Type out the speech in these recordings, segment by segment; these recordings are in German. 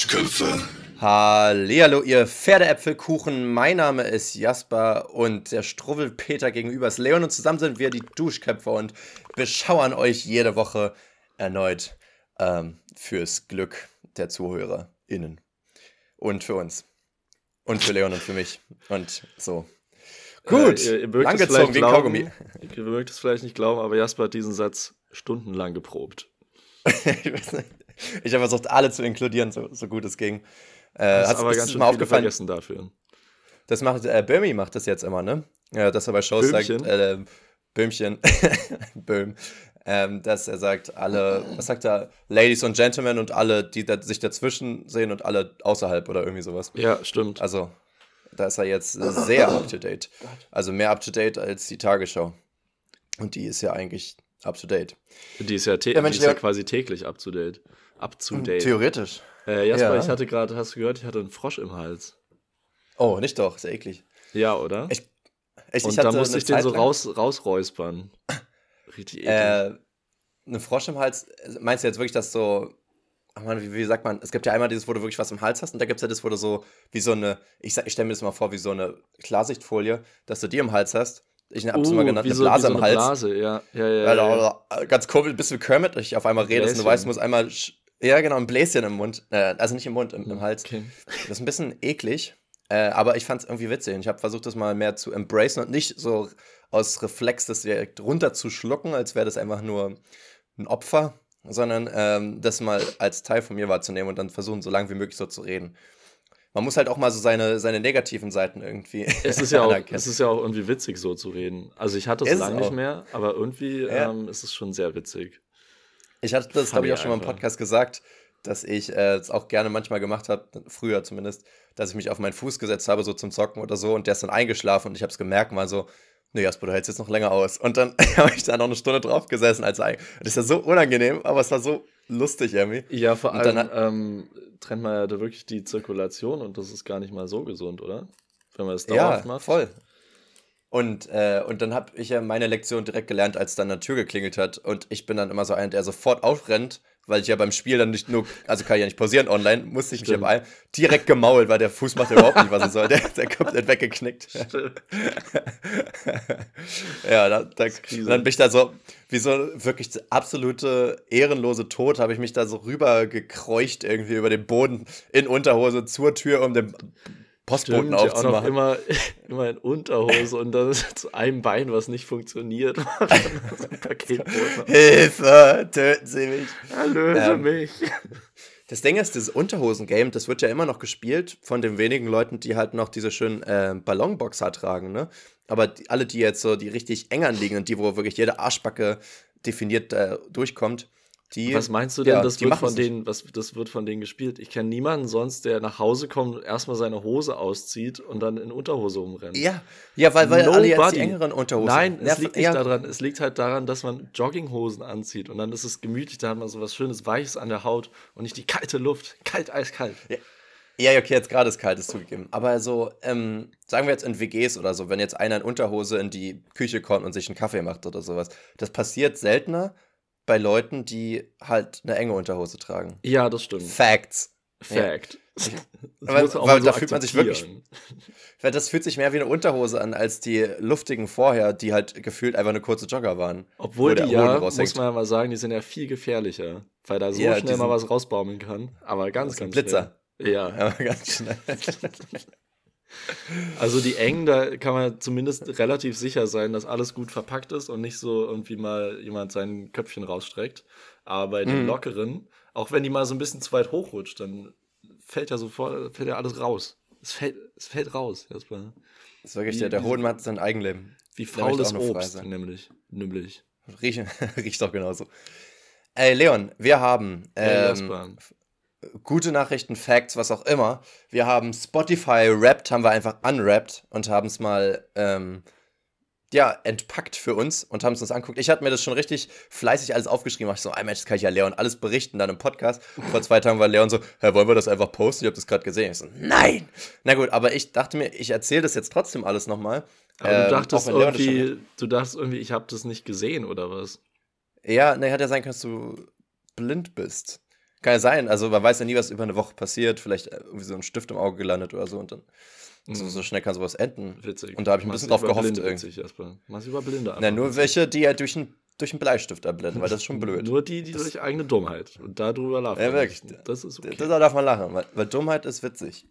Duschköpfe. Hallihallo, ihr Pferdeäpfelkuchen. Mein Name ist Jasper und der Struwwelpeter gegenüber ist Leon und zusammen sind wir die Duschköpfe und beschauern euch jede Woche erneut ähm, fürs Glück der ZuhörerInnen. Und für uns. Und für Leon und für mich. Und so. Gut, äh, ihr, ihr langgezogen wie ein Kaugummi. Ihr mögt es vielleicht nicht glauben, aber Jasper hat diesen Satz stundenlang geprobt. ich habe versucht, alle zu inkludieren, so, so gut es ging. Äh, das ist aber ganz schön mal aufgefallen vergessen dafür. Das macht, äh, Böhmi macht das jetzt immer, ne? Ja, dass er bei Shows Böhmchen. sagt, äh, Böhmchen, Böhm, ähm, dass er sagt, alle, was sagt er, Ladies und Gentlemen und alle, die da, sich dazwischen sehen und alle außerhalb oder irgendwie sowas. Ja, stimmt. Also, da ist er jetzt sehr up to date. Also mehr up to date als die Tagesschau. Und die ist ja eigentlich up to date. Die ist ja, ja, die ist ja quasi täglich up to date. Up to hm, date. Theoretisch. Äh, Jasper, ja. ich hatte gerade, hast du gehört, ich hatte einen Frosch im Hals. Oh, nicht doch, ist ja eklig. Ja, oder? Ich, ich, Und da musste ich den so raus, rausräuspern. Richtig eklig. Äh, ein Frosch im Hals, meinst du jetzt wirklich, dass so, ach man, wie, wie, sagt man, es gibt ja einmal dieses, wo du wirklich was im Hals hast und da gibt es ja das, wo du so, wie so eine, ich, ich stelle mir das mal vor, wie so eine Klarsichtfolie, dass du die im Hals hast. Ich habe es uh, mal genannt, eine so, Blase so im Hals. Blase, ja. ja, ja, ja, ja. Ganz komisch, bist du Kermit, ich auf einmal redest und du weißt, du musst einmal ja, genau, ein Bläschen im Mund. Äh, also nicht im Mund, im, im Hals. Okay. Das ist ein bisschen eklig, äh, aber ich fand es irgendwie witzig. Ich habe versucht, das mal mehr zu embracen und nicht so aus Reflex das direkt runterzuschlucken, als wäre das einfach nur ein Opfer, sondern ähm, das mal als Teil von mir wahrzunehmen und dann versuchen, so lange wie möglich so zu reden. Man muss halt auch mal so seine, seine negativen Seiten irgendwie. Es ist, ja auch, es ist ja auch irgendwie witzig, so zu reden. Also ich hatte es lange nicht mehr, aber irgendwie ja. ähm, ist es schon sehr witzig. Ich hatte das, glaube ich, auch schon mal im Podcast gesagt, dass ich äh, es auch gerne manchmal gemacht habe, früher zumindest, dass ich mich auf meinen Fuß gesetzt habe, so zum Zocken oder so, und der ist dann eingeschlafen und ich habe es gemerkt, mal so, nee, Jasper, du hältst jetzt noch länger aus. Und dann habe ich da noch eine Stunde drauf gesessen. Als das ist ja so unangenehm, aber es war so lustig irgendwie. Ja, vor allem hat, ähm, trennt man ja da wirklich die Zirkulation und das ist gar nicht mal so gesund, oder? Wenn man das dauerhaft ja, macht. voll. Und, äh, und dann habe ich ja meine Lektion direkt gelernt, als dann eine Tür geklingelt hat. Und ich bin dann immer so einer, der sofort aufrennt, weil ich ja beim Spiel dann nicht nur, also kann ich ja nicht pausieren online, musste ich Stimmt. mich aber direkt gemault, weil der Fuß macht überhaupt nicht, was er soll. Der, der komplett weggeknickt. ja, da, da, dann bin ich da so, wie so wirklich absolute ehrenlose Tod, habe ich mich da so rüber gekreucht irgendwie über den Boden in Unterhose zur Tür, um den Postboten Stimmt, aufzumachen. Auch noch immer, immer in Unterhose und dann zu einem Bein, was nicht funktioniert. Hilfe, töten Sie mich. Erlöse ähm, mich. Das Ding ist, dieses Unterhosen-Game, das wird ja immer noch gespielt von den wenigen Leuten, die halt noch diese schönen äh, Ballonboxer tragen, ne? Aber die, alle, die jetzt so, die richtig eng anliegen und die, wo wirklich jede Arschbacke definiert äh, durchkommt, die, was meinst du denn, ja, das, wird von denen, was, das wird von denen gespielt? Ich kenne niemanden sonst, der nach Hause kommt, erstmal seine Hose auszieht und dann in Unterhose rumrennt. Ja, ja weil, weil alle jetzt die engeren Unterhosen Nein, es liegt nicht ja. daran. Es liegt halt daran, dass man Jogginghosen anzieht und dann ist es gemütlich, da hat man so was Schönes, Weiches an der Haut und nicht die kalte Luft. Kalt, eiskalt. Ja. Ja, okay, jetzt gerade ist kalt, ist zugegeben. Aber so, ähm, sagen wir jetzt in WGs oder so, wenn jetzt einer in Unterhose in die Küche kommt und sich einen Kaffee macht oder sowas, das passiert seltener, bei Leuten, die halt eine enge Unterhose tragen. Ja, das stimmt. Facts. Fact. Ja. weil, weil so da fühlt man sich wirklich. Weil das fühlt sich mehr wie eine Unterhose an als die luftigen vorher, die halt gefühlt einfach eine kurze Jogger waren. Obwohl die ja, muss man ja mal sagen, die sind ja viel gefährlicher, weil da so ja, schnell mal was rausbaumeln kann. Aber ganz, ganz Blitzer. Schnell. Ja. Aber ganz schnell. Also die engen, da kann man zumindest relativ sicher sein, dass alles gut verpackt ist und nicht so irgendwie mal jemand sein Köpfchen rausstreckt. Aber bei den mhm. lockeren, auch wenn die mal so ein bisschen zu weit hochrutscht, dann fällt ja sofort, fällt ja alles raus. Es fällt, es fällt raus erstmal. Das ist wirklich wie, der, der Hoden hat sein Eigenleben. Wie faules Obst, nämlich. Nämlich. Riecht, riecht doch genauso. Ey, Leon, wir haben ähm, gute Nachrichten, Facts, was auch immer. Wir haben Spotify Wrapped, haben wir einfach unwrapped und haben es mal ähm, ja, entpackt für uns und haben es uns anguckt. Ich hatte mir das schon richtig fleißig alles aufgeschrieben. Ich so, ein Mensch, das kann ich ja Leon alles berichten dann im Podcast. Vor zwei Tagen war Leon so, Hä, wollen wir das einfach posten? Ich habe das gerade gesehen. Ich so, nein! Na gut, aber ich dachte mir, ich erzähle das jetzt trotzdem alles nochmal. Aber ähm, du dachtest irgendwie, du dachtest irgendwie, ich habe das nicht gesehen oder was? Ja, ne, hat ja sein können, dass du blind bist. Kann ja sein. Also man weiß ja nie, was über eine Woche passiert. Vielleicht äh, irgendwie so ein Stift im Auge gelandet oder so und dann mhm. so, so, schnell kann sowas enden. Witzig. Und da habe ich ein bisschen drauf gehofft. Blinde witzig erstmal. Mach's über Blinde Na, nur welche, die ja durch ein durch einen Bleistift erblenden, weil das ist schon blöd. Nur die, die das durch eigene Dummheit. Und darüber lachen. Ja, wirklich. Das ist okay. Da darf man lachen, weil, weil Dummheit ist witzig.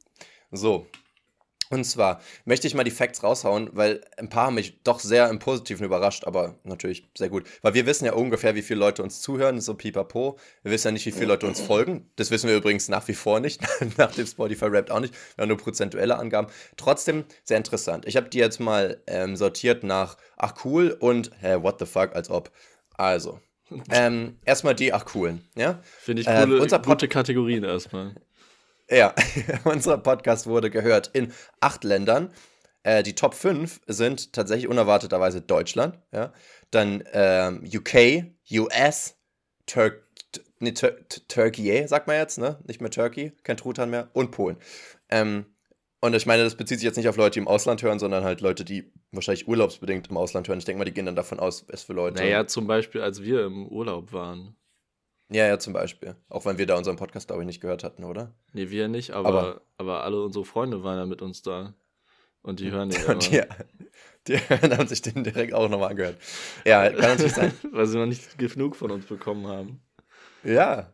So, und zwar möchte ich mal die Facts raushauen, weil ein paar haben mich doch sehr im Positiven überrascht, aber natürlich sehr gut. Weil wir wissen ja ungefähr, wie viele Leute uns zuhören, so pipapo. Wir wissen ja nicht, wie viele Leute uns folgen. Das wissen wir übrigens nach wie vor nicht, nach dem Spotify Rap auch nicht. Wir haben nur prozentuelle Angaben. Trotzdem sehr interessant. Ich habe die jetzt mal ähm, sortiert nach, ach cool und, hä, what the fuck, als ob. Also, ähm, erstmal die, ach coolen, ja? Finde ich coole, äh, unser gute Kategorien erstmal. Ja, unser Podcast wurde gehört in acht Ländern. Äh, die Top 5 sind tatsächlich unerwarteterweise Deutschland, ja. Dann ähm, UK, US, Tur nee, Tur Turkey, sagt man jetzt, ne? Nicht mehr Turkey, kein Truthahn mehr, und Polen. Ähm, und ich meine, das bezieht sich jetzt nicht auf Leute, die im Ausland hören, sondern halt Leute, die wahrscheinlich urlaubsbedingt im Ausland hören. Ich denke mal, die gehen dann davon aus, was für Leute. Naja, zum Beispiel, als wir im Urlaub waren. Ja, ja, zum Beispiel. Auch wenn wir da unseren Podcast, glaube ich, nicht gehört hatten, oder? Nee, wir nicht, aber, aber, aber alle unsere Freunde waren ja mit uns da. Und die hören den immer. Die, die haben sich den direkt auch nochmal angehört. Ja, kann natürlich sein. Weil sie noch nicht genug von uns bekommen haben. Ja.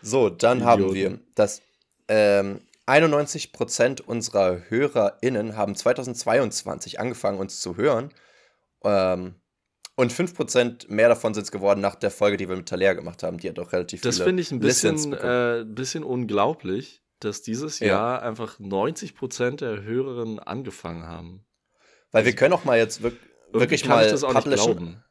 So, dann Idioten. haben wir das. Ähm, 91% unserer HörerInnen haben 2022 angefangen, uns zu hören. Ähm, und 5% mehr davon sind es geworden nach der Folge, die wir mit Taler gemacht haben. Die hat auch relativ das viele Das finde ich ein bisschen, äh, bisschen unglaublich, dass dieses ja. Jahr einfach 90% der Hörerinnen angefangen haben. Weil wir können auch mal jetzt wirklich, wirklich mal publishen.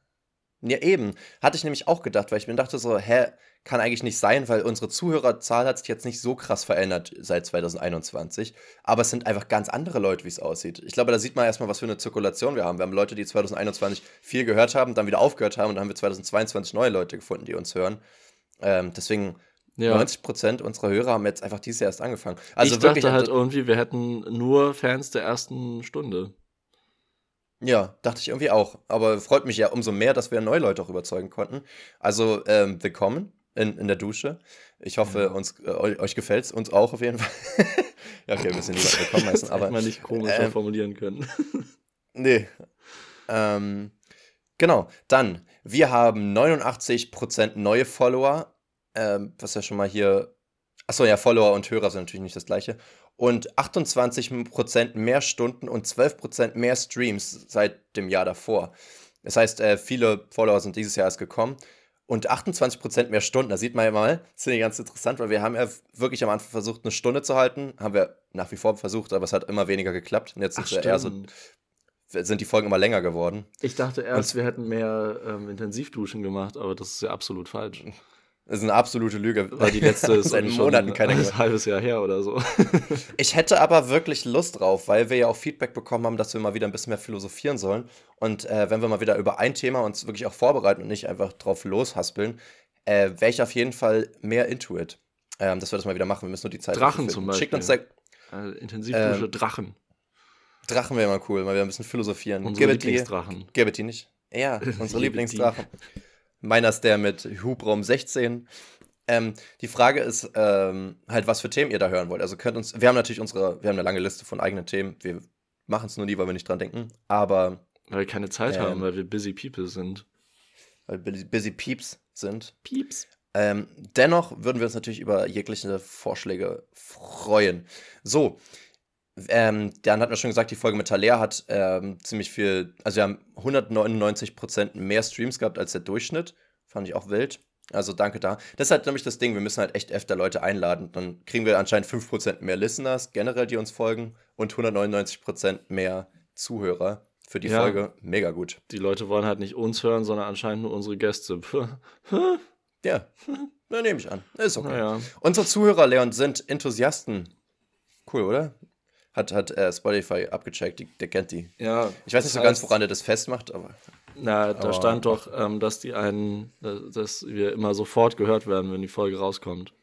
Ja, eben. Hatte ich nämlich auch gedacht, weil ich mir dachte so, hä, kann eigentlich nicht sein, weil unsere Zuhörerzahl hat sich jetzt nicht so krass verändert seit 2021. Aber es sind einfach ganz andere Leute, wie es aussieht. Ich glaube, da sieht man erstmal, was für eine Zirkulation wir haben. Wir haben Leute, die 2021 viel gehört haben, dann wieder aufgehört haben und dann haben wir 2022 neue Leute gefunden, die uns hören. Ähm, deswegen ja. 90 Prozent unserer Hörer haben jetzt einfach dieses Jahr erst angefangen. Also ich wirklich, dachte halt irgendwie, wir hätten nur Fans der ersten Stunde. Ja, dachte ich irgendwie auch. Aber freut mich ja umso mehr, dass wir neue Leute auch überzeugen konnten. Also ähm, willkommen in, in der Dusche. Ich hoffe, ja. uns, äh, euch gefällt es, uns auch auf jeden Fall. ja, okay, wir müssen nicht willkommen heißen, aber. Hätte man nicht komischer ähm, formulieren können. nee. Ähm, genau, dann, wir haben 89% neue Follower, ähm, was ja schon mal hier. Achso, ja, Follower und Hörer sind natürlich nicht das gleiche. Und 28% mehr Stunden und 12% mehr Streams seit dem Jahr davor. Das heißt, äh, viele Follower sind dieses Jahr erst gekommen und 28% mehr Stunden. Da sieht man ja mal, das finde ich ganz interessant, weil wir haben ja wirklich am Anfang versucht, eine Stunde zu halten. Haben wir nach wie vor versucht, aber es hat immer weniger geklappt. Und jetzt Ach, sind, eher so, sind die Folgen immer länger geworden. Ich dachte erst, Und, wir hätten mehr ähm, Intensivduschen gemacht, aber das ist ja absolut falsch. Das ist eine absolute Lüge. Weil die letzte ist seit Monaten keiner ein halbes Jahr her oder so. ich hätte aber wirklich Lust drauf, weil wir ja auch Feedback bekommen haben, dass wir mal wieder ein bisschen mehr philosophieren sollen. Und äh, wenn wir mal wieder über ein Thema uns wirklich auch vorbereiten und nicht einfach drauf loshaspeln, äh, wäre ich auf jeden Fall mehr into it. Ähm, dass wir das mal wieder machen. Wir müssen nur die Zeit Drachen zum Beispiel. Schickt uns da, also Intensivdusche ähm, Drachen. Drachen wäre mal cool, mal wieder ein bisschen philosophieren. Unsere Lieblingsdrachen. Gib die nicht. Ja, unsere Lieblingsdrachen. Meiner ist der mit Hubraum 16. Ähm, die Frage ist ähm, halt, was für Themen ihr da hören wollt. Also könnt uns, wir haben natürlich unsere, wir haben eine lange Liste von eigenen Themen. Wir machen es nur nie, weil wir nicht dran denken. Aber. Weil wir keine Zeit ähm, haben, weil wir busy people sind. Weil wir busy peeps sind. Peeps. Ähm, dennoch würden wir uns natürlich über jegliche Vorschläge freuen. So, ähm, dann hat man schon gesagt, die Folge mit Thaler hat ähm, ziemlich viel, also wir haben 199% mehr Streams gehabt als der Durchschnitt. Fand ich auch wild. Also danke da. Das ist halt nämlich das Ding, wir müssen halt echt öfter Leute einladen. Dann kriegen wir anscheinend 5% mehr Listeners generell, die uns folgen und 199% mehr Zuhörer für die ja. Folge. Mega gut. Die Leute wollen halt nicht uns hören, sondern anscheinend nur unsere Gäste. ja, da nehme ich an. Ist okay. Ja. Unsere Zuhörer, Leon, sind Enthusiasten. Cool, oder? Hat, hat äh, Spotify abgecheckt, die, der kennt die. Ja. Ich weiß nicht so heißt, ganz, woran er das festmacht, aber. Na, da aber, stand doch, ähm, dass die einen, dass wir immer sofort gehört werden, wenn die Folge rauskommt.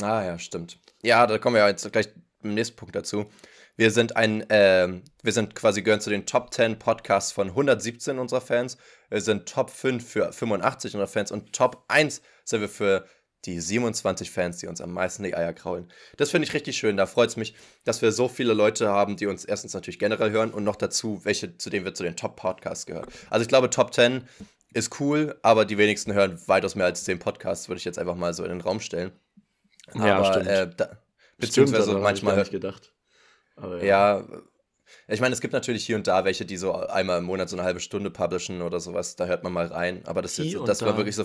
Ah ja, stimmt. Ja, da kommen wir jetzt gleich im nächsten Punkt dazu. Wir sind ein, äh, wir sind quasi gehören zu den Top 10 Podcasts von 117 unserer Fans. Wir sind Top 5 für 85 unserer Fans und Top 1 sind wir für die 27 Fans, die uns am meisten die Eier kraulen. Das finde ich richtig schön. Da freut es mich, dass wir so viele Leute haben, die uns erstens natürlich generell hören und noch dazu, welche, zu denen wir zu den Top-Podcasts gehören. Also ich glaube, Top 10 ist cool, aber die wenigsten hören weitaus mehr als 10 Podcasts, würde ich jetzt einfach mal so in den Raum stellen. Ja, aber, stimmt. Äh, da, beziehungsweise stimmt, manchmal hört. gedacht. Aber ja. ja ich meine, es gibt natürlich hier und da welche, die so einmal im Monat so eine halbe Stunde publishen oder sowas. Da hört man mal rein. Aber das, ist, das war wirklich so,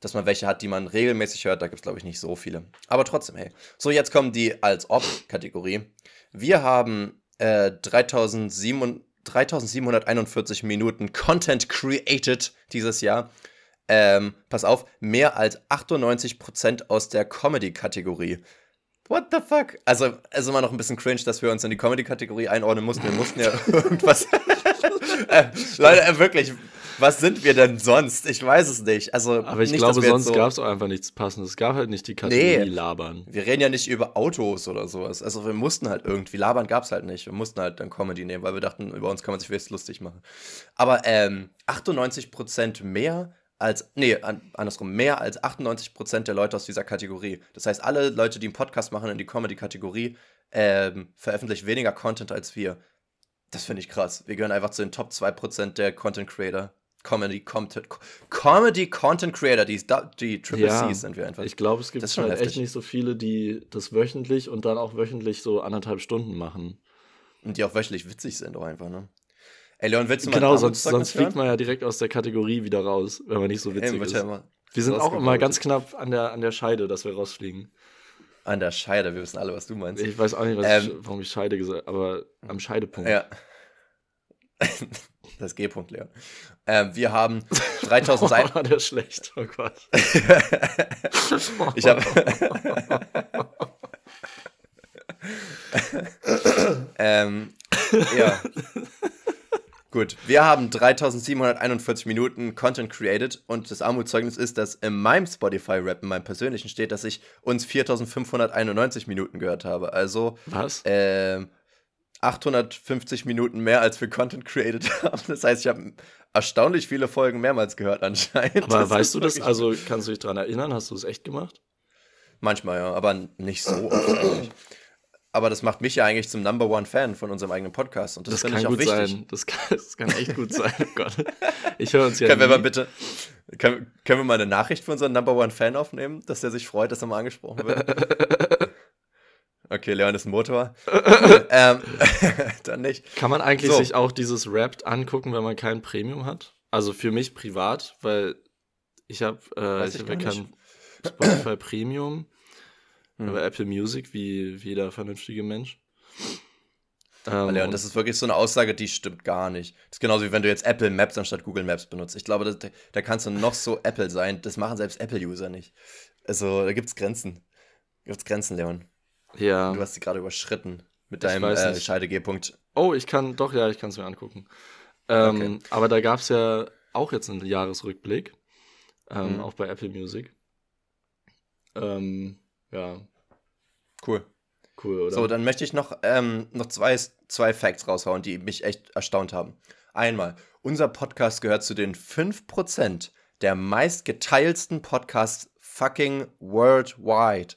dass man welche hat, die man regelmäßig hört. Da gibt es, glaube ich, nicht so viele. Aber trotzdem, hey. So, jetzt kommen die als Ob-Kategorie. Wir haben äh, 3741 Minuten Content created dieses Jahr. Ähm, pass auf, mehr als 98% aus der Comedy-Kategorie. What the fuck? Also, es ist immer noch ein bisschen cringe, dass wir uns in die Comedy-Kategorie einordnen mussten. Wir mussten ja irgendwas. äh, Leute, äh, wirklich, was sind wir denn sonst? Ich weiß es nicht. Also, Aber ich nicht, glaube, sonst so gab es auch einfach nichts Passendes. Es gab halt nicht die Kategorie nee, labern. Wir reden ja nicht über Autos oder sowas. Also, wir mussten halt irgendwie. Labern gab es halt nicht. Wir mussten halt dann Comedy nehmen, weil wir dachten, über uns kann man sich vielleicht lustig machen. Aber ähm, 98% mehr als, nee, andersrum, mehr als 98% der Leute aus dieser Kategorie. Das heißt, alle Leute, die einen Podcast machen in die Comedy-Kategorie, ähm, veröffentlichen weniger Content als wir. Das finde ich krass. Wir gehören einfach zu den Top 2% der Content Creator. Comedy Content, Comedy Content Creator, die, die Triple ja, Cs sind wir einfach. Ich glaube, es gibt halt heftig. echt nicht so viele, die das wöchentlich und dann auch wöchentlich so anderthalb Stunden machen. Und die auch wöchentlich witzig sind, auch einfach, ne? Ey, Leon, willst du mal Genau, sonst, sonst fliegt man ja direkt aus der Kategorie wieder raus, wenn man nicht so witzig Ey, ist. Ja wir sind auch immer ganz knapp an der, an der Scheide, dass wir rausfliegen. An der Scheide, wir wissen alle, was du meinst. Ich weiß auch nicht, ähm, ich, warum ich Scheide gesagt habe, aber am Scheidepunkt. Ja. Das G-Punkt, Leon. Ähm, wir haben 3000 Seiten. Oh, der schlecht, oh Gott. ich habe. ähm, ja. Gut, wir haben 3741 Minuten Content created und das Armutszeugnis ist, dass in meinem Spotify-Rap, in meinem persönlichen steht, dass ich uns 4591 Minuten gehört habe. Also. Was? Äh, 850 Minuten mehr, als wir Content created haben. Das heißt, ich habe erstaunlich viele Folgen mehrmals gehört anscheinend. Aber das weißt du das? Also kannst du dich daran erinnern? Hast du es echt gemacht? Manchmal, ja, aber nicht so oft aber das macht mich ja eigentlich zum Number One Fan von unserem eigenen Podcast. Und das, das finde ich auch wichtig. Sein. Das kann, das kann echt gut sein. Oh Gott. Ich höre uns ja. Können nie. wir mal bitte, können, können wir mal eine Nachricht für unseren Number One Fan aufnehmen, dass der sich freut, dass er mal angesprochen wird? Okay, Leon ist ein Motor. ähm, dann nicht. Kann man eigentlich so. sich auch dieses Wrapped angucken, wenn man kein Premium hat? Also für mich privat, weil ich habe äh, ich hab ja kein Spotify Premium. Mhm. Aber Apple Music, wie, wie jeder vernünftige Mensch. Ähm, ja, und das ist wirklich so eine Aussage, die stimmt gar nicht. Das ist genauso wie wenn du jetzt Apple Maps anstatt Google Maps benutzt. Ich glaube, das, da kannst du noch so Apple sein. Das machen selbst Apple-User nicht. Also, da gibt es Grenzen. Gibt es Grenzen, Leon. Ja. Du hast sie gerade überschritten mit deinem äh, Scheide-G-Punkt. Oh, ich kann, doch, ja, ich kann es mir angucken. Ähm, okay. Aber da gab es ja auch jetzt einen Jahresrückblick. Ähm, mhm. Auch bei Apple Music. Ähm, ja. Cool. Cool, oder? So, dann möchte ich noch, ähm, noch zwei, zwei Facts raushauen, die mich echt erstaunt haben. Einmal, unser Podcast gehört zu den 5% der meistgeteilsten Podcasts fucking worldwide.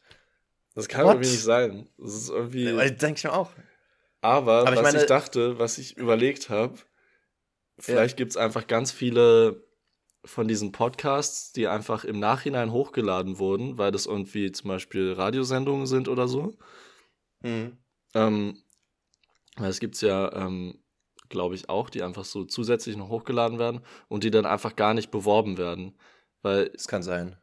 Das kann What? irgendwie nicht sein. Das ist irgendwie. Ja, denke ich mir auch. Aber, Aber was ich, meine, ich dachte, was ich überlegt habe, vielleicht ja. gibt es einfach ganz viele von diesen Podcasts, die einfach im Nachhinein hochgeladen wurden, weil das irgendwie zum Beispiel Radiosendungen sind oder so. Mhm. Ähm, weil es gibt ja, ähm, glaube ich, auch, die einfach so zusätzlich noch hochgeladen werden und die dann einfach gar nicht beworben werden. Weil es kann sein.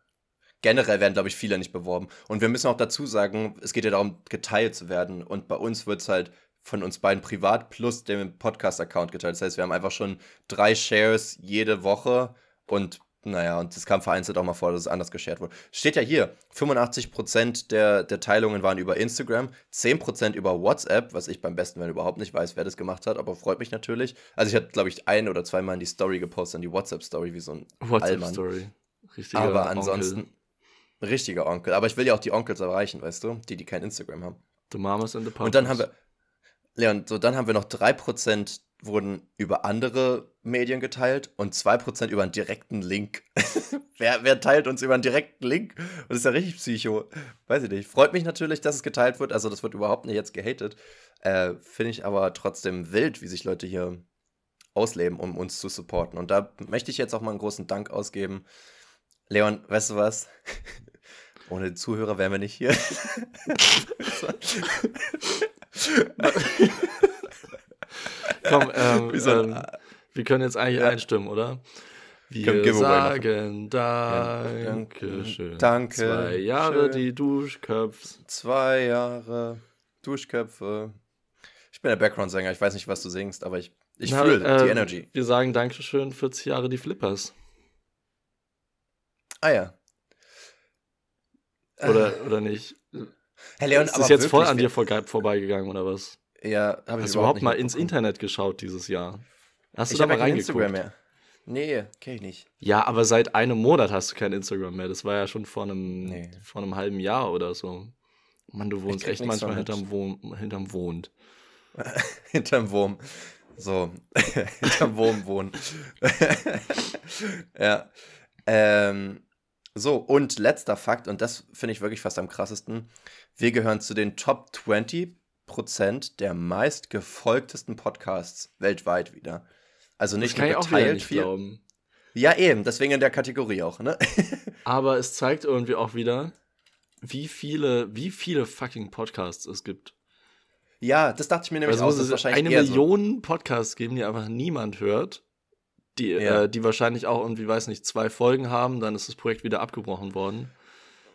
Generell werden, glaube ich, viele nicht beworben. Und wir müssen auch dazu sagen, es geht ja darum, geteilt zu werden. Und bei uns wird es halt von uns beiden privat plus dem Podcast-Account geteilt. Das heißt, wir haben einfach schon drei Shares jede Woche und naja, und es kam vereinzelt auch mal vor, dass es anders geshared wurde. Steht ja hier, 85% der, der Teilungen waren über Instagram, 10% über WhatsApp, was ich beim besten Wenn überhaupt nicht weiß, wer das gemacht hat, aber freut mich natürlich. Also ich hatte, glaube ich, ein oder zweimal in die Story gepostet, in die WhatsApp-Story, wie so ein WhatsApp-Story. Aber ansonsten, Onkel. Richtiger Onkel. Aber ich will ja auch die Onkels erreichen, weißt du, die, die kein Instagram haben. The Mamas and the Papas. Und dann haben wir, Leon, so dann haben wir noch 3% wurden über andere Medien geteilt und 2% über einen direkten Link. wer, wer teilt uns über einen direkten Link? Das ist ja richtig psycho. Weiß ich nicht. Freut mich natürlich, dass es geteilt wird. Also, das wird überhaupt nicht jetzt gehatet. Äh, Finde ich aber trotzdem wild, wie sich Leute hier ausleben, um uns zu supporten. Und da möchte ich jetzt auch mal einen großen Dank ausgeben. Leon, weißt du was? Ohne die Zuhörer wären wir nicht hier. Komm, ähm, ähm, wir können jetzt eigentlich ja. einstimmen, oder? Wir sagen Dankeschön. Danke. Zwei Jahre schön. die Duschköpfe. Zwei Jahre Duschköpfe. Ich bin der Background-Sänger, ich weiß nicht, was du singst, aber ich, ich fühle äh, die Energy. Wir sagen Dankeschön, 40 Jahre die Flippers. Ah ja. Oder, oder nicht? Herr Leon, ist das jetzt voll an dir vor, vorbeigegangen oder was? Ja, habe ich Hast du überhaupt mal ins Internet geschaut dieses Jahr? Hast du ich da mal reingeguckt? Instagram mehr. Nee, kenne ich nicht. Ja, aber seit einem Monat hast du kein Instagram mehr. Das war ja schon vor einem, nee. vor einem halben Jahr oder so. Mann, du wohnst echt manchmal hinterm, Wohn, hinterm Wohn. hinterm Wurm. So, hinterm Wurm wohnen. ja. Ähm, so, und letzter Fakt, und das finde ich wirklich fast am krassesten. Wir gehören zu den Top 20 Prozent der meistgefolgtesten Podcasts weltweit wieder. Also nicht nur geteilt nicht viel. Glauben. Ja, eben, deswegen in der Kategorie auch, ne? Aber es zeigt irgendwie auch wieder, wie viele, wie viele fucking Podcasts es gibt. Ja, das dachte ich mir nämlich also auch. Ist wahrscheinlich eine Million so. Podcasts geben, die einfach niemand hört. Die, ja. äh, die wahrscheinlich auch irgendwie, weiß nicht, zwei Folgen haben, dann ist das Projekt wieder abgebrochen worden.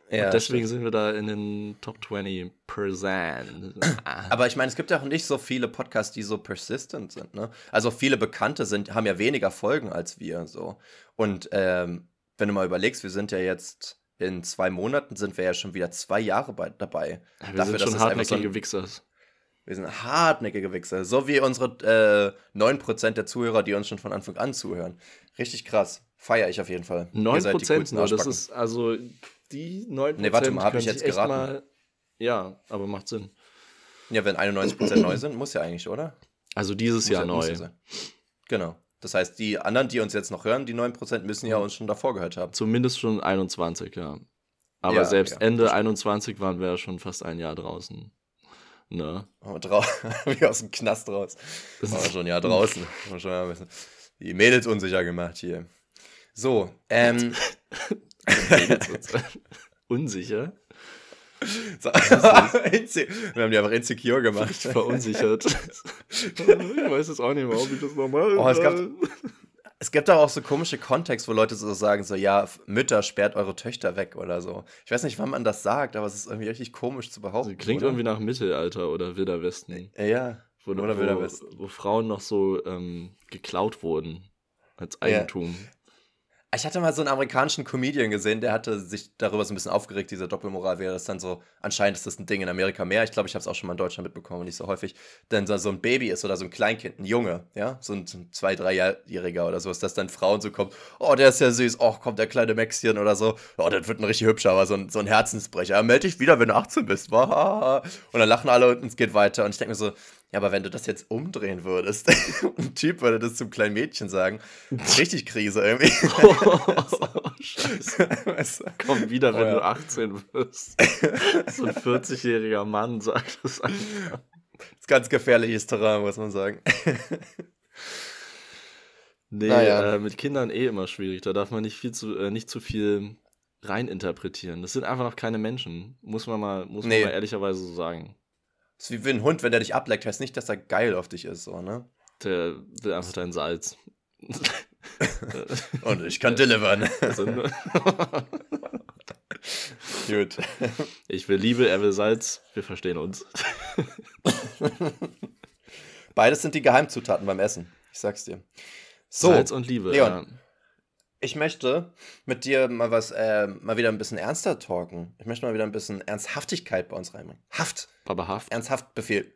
Ja, und deswegen stimmt. sind wir da in den Top 20 Percent. Aber ich meine, es gibt ja auch nicht so viele Podcasts, die so persistent sind. Ne? Also viele Bekannte sind, haben ja weniger Folgen als wir. So. Und ähm, wenn du mal überlegst, wir sind ja jetzt in zwei Monaten sind wir ja schon wieder zwei Jahre bei, dabei. Ja, wir Dafür, sind schon hartnäckige so Wichsers. Wir sind hartnäckige Wichser. So wie unsere äh, 9% der Zuhörer, die uns schon von Anfang an zuhören. Richtig krass. Feier ich auf jeden Fall. 9% nur, das ist also die 9%. Nee, warte mal, habe ich jetzt geraten? Mal, ja, aber macht Sinn. Ja, wenn 91% neu sind, muss ja eigentlich, oder? Also dieses muss Jahr ja, neu. Genau. Das heißt, die anderen, die uns jetzt noch hören, die 9%, müssen ja uns schon davor gehört haben. Zumindest schon 21, ja. Aber ja, selbst ja, Ende 21 waren wir ja schon fast ein Jahr draußen. Ne? Wie aus dem Knast raus. War schon ja draußen. War schon ja die Mädels unsicher gemacht hier. So, ähm. unsicher? So, wir haben die einfach insecure gemacht. Verunsichert. ich weiß es auch nicht mehr, ob ich das nochmal. Oh, es gab, es gibt auch so komische Kontext, wo Leute so sagen, so, ja, Mütter sperrt eure Töchter weg oder so. Ich weiß nicht, wann man das sagt, aber es ist irgendwie richtig komisch zu behaupten. Also klingt oder? irgendwie nach Mittelalter oder Wilder Westen. Ja, wo, oder Wilder Westen. Wo Frauen noch so ähm, geklaut wurden als Eigentum. Ja. Ich hatte mal so einen amerikanischen Comedian gesehen, der hatte sich darüber so ein bisschen aufgeregt, diese Doppelmoral wäre das dann so, anscheinend ist das ein Ding in Amerika mehr. Ich glaube, ich habe es auch schon mal in Deutschland mitbekommen, nicht so häufig. Denn so ein Baby ist oder so ein Kleinkind, ein Junge, ja, so ein, zwei, dreijähriger oder so, ist dass dann Frauen so kommt, oh, der ist ja süß, oh, kommt der kleine Maxchen oder so, oh, das wird ein richtig hübscher, aber so ein, so ein Herzensbrecher. Ja, meld dich wieder, wenn du 18 bist, und dann lachen alle und es geht weiter. Und ich denke mir so, ja, aber wenn du das jetzt umdrehen würdest, ein Typ würde das zum kleinen Mädchen sagen, richtig Krise irgendwie. Oh, Scheiße. Weißt du? Komm wieder, wenn oh, ja. du 18 wirst. So ein 40-jähriger Mann sagt das einfach. Das ist ganz gefährliches Terrain, muss man sagen. Nee, naja. äh, mit Kindern eh immer schwierig. Da darf man nicht viel zu, äh, nicht zu viel reininterpretieren. Das sind einfach noch keine Menschen. Muss man mal, muss nee. man mal ehrlicherweise so sagen. Das ist wie ein Hund, wenn der dich ableckt, heißt nicht, dass er geil auf dich ist, so, ne? Der will einfach dein Salz. Und ich kann delivern. Also Gut. Ich will Liebe, er will Salz. Wir verstehen uns. Beides sind die Geheimzutaten beim Essen. Ich sag's dir. So, Salz und Liebe. Leon, ja. Ich möchte mit dir mal was, äh, mal wieder ein bisschen ernster talken. Ich möchte mal wieder ein bisschen Ernsthaftigkeit bei uns reinbringen. Haft. Aber Haft. Ernsthaft Befehl.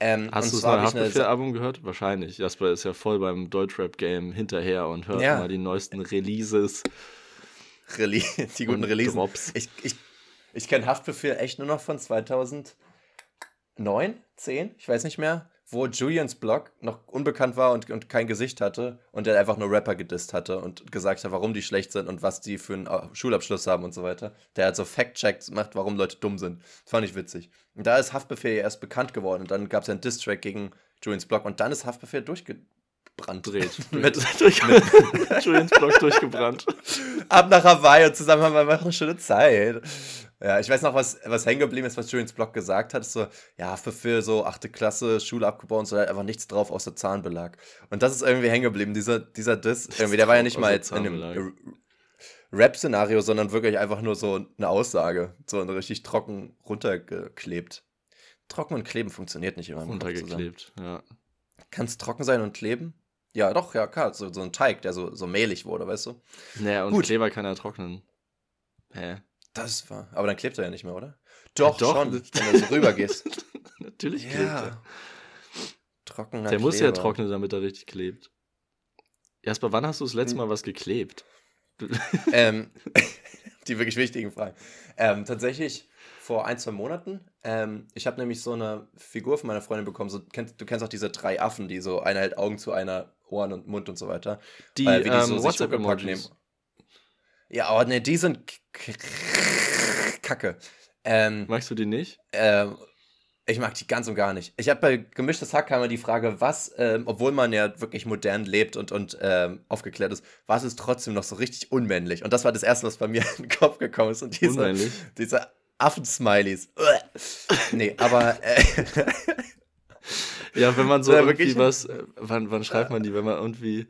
Ähm, Hast du das neue Haftbefehl-Album gehört? Wahrscheinlich. Jasper ist ja voll beim Deutschrap-Game hinterher und hört ja. mal die neuesten Releases. Rele die guten Releases. Ich, ich, ich kenne Haftbefehl echt nur noch von 2009, 10, ich weiß nicht mehr, wo Julians Blog noch unbekannt war und, und kein Gesicht hatte und der einfach nur Rapper gedisst hatte und gesagt hat, warum die schlecht sind und was die für einen äh, Schulabschluss haben und so weiter. Der hat so Fact-Checks gemacht, warum Leute dumm sind. Das fand ich witzig. Und da ist Haftbefehl ja erst bekannt geworden und dann gab es ja einen Diss-Track gegen Julians Blog und dann ist Haftbefehl durchgebrannt. Dreht. mit, durch, mit Julians Blog durchgebrannt. Ab nach Hawaii und zusammen haben wir einfach eine schöne Zeit. Ja, ich weiß noch, was, was hängen geblieben ist, was Julians Blog gesagt hat. Ist so, ja, für, für so achte Klasse, Schule abgebaut und so, da hat einfach nichts drauf außer Zahnbelag. Und das ist irgendwie hängen geblieben, dieser, dieser Diss. Irgendwie, der war ja nicht mal jetzt in einem Rap-Szenario, sondern wirklich einfach nur so eine Aussage. So richtig trocken runtergeklebt. Trocken und kleben funktioniert nicht immer. Runtergeklebt, ja. Kann es trocken sein und kleben? Ja, doch, ja, klar. So, so ein Teig, der so, so mehlig wurde, weißt du? Naja, und Gut. Kleber kann er trocknen. Hä? Das war. Aber dann klebt er ja nicht mehr, oder? Doch, ja, doch. schon, wenn du so rüber gehst. Natürlich klebt ja. er. Trockener Der muss ja trocknen, damit er richtig klebt. Jasper, wann hast du das letzte hm. Mal was geklebt? ähm, die wirklich wichtigen Fragen. Ähm, tatsächlich vor ein, zwei Monaten. Ähm, ich habe nämlich so eine Figur von meiner Freundin bekommen. So, kennst, du kennst auch diese drei Affen, die so einer hält Augen zu einer, Ohren und Mund und so weiter. Die, äh, wie die so ähm, WhatsApp-Emojis. Ja, aber ne, die sind kacke. Ähm, Magst du die nicht? Ähm, ich mag die ganz und gar nicht. Ich habe bei gemischtes Hack immer die Frage, was, ähm, obwohl man ja wirklich modern lebt und, und ähm, aufgeklärt ist, was ist trotzdem noch so richtig unmännlich? Und das war das Erste, was bei mir in den Kopf gekommen ist. Und diese, unmännlich? diese Affen-Smileys. nee, aber. Äh, ja, wenn man so irgendwie was. Äh, wann, wann schreibt man die? Wenn man irgendwie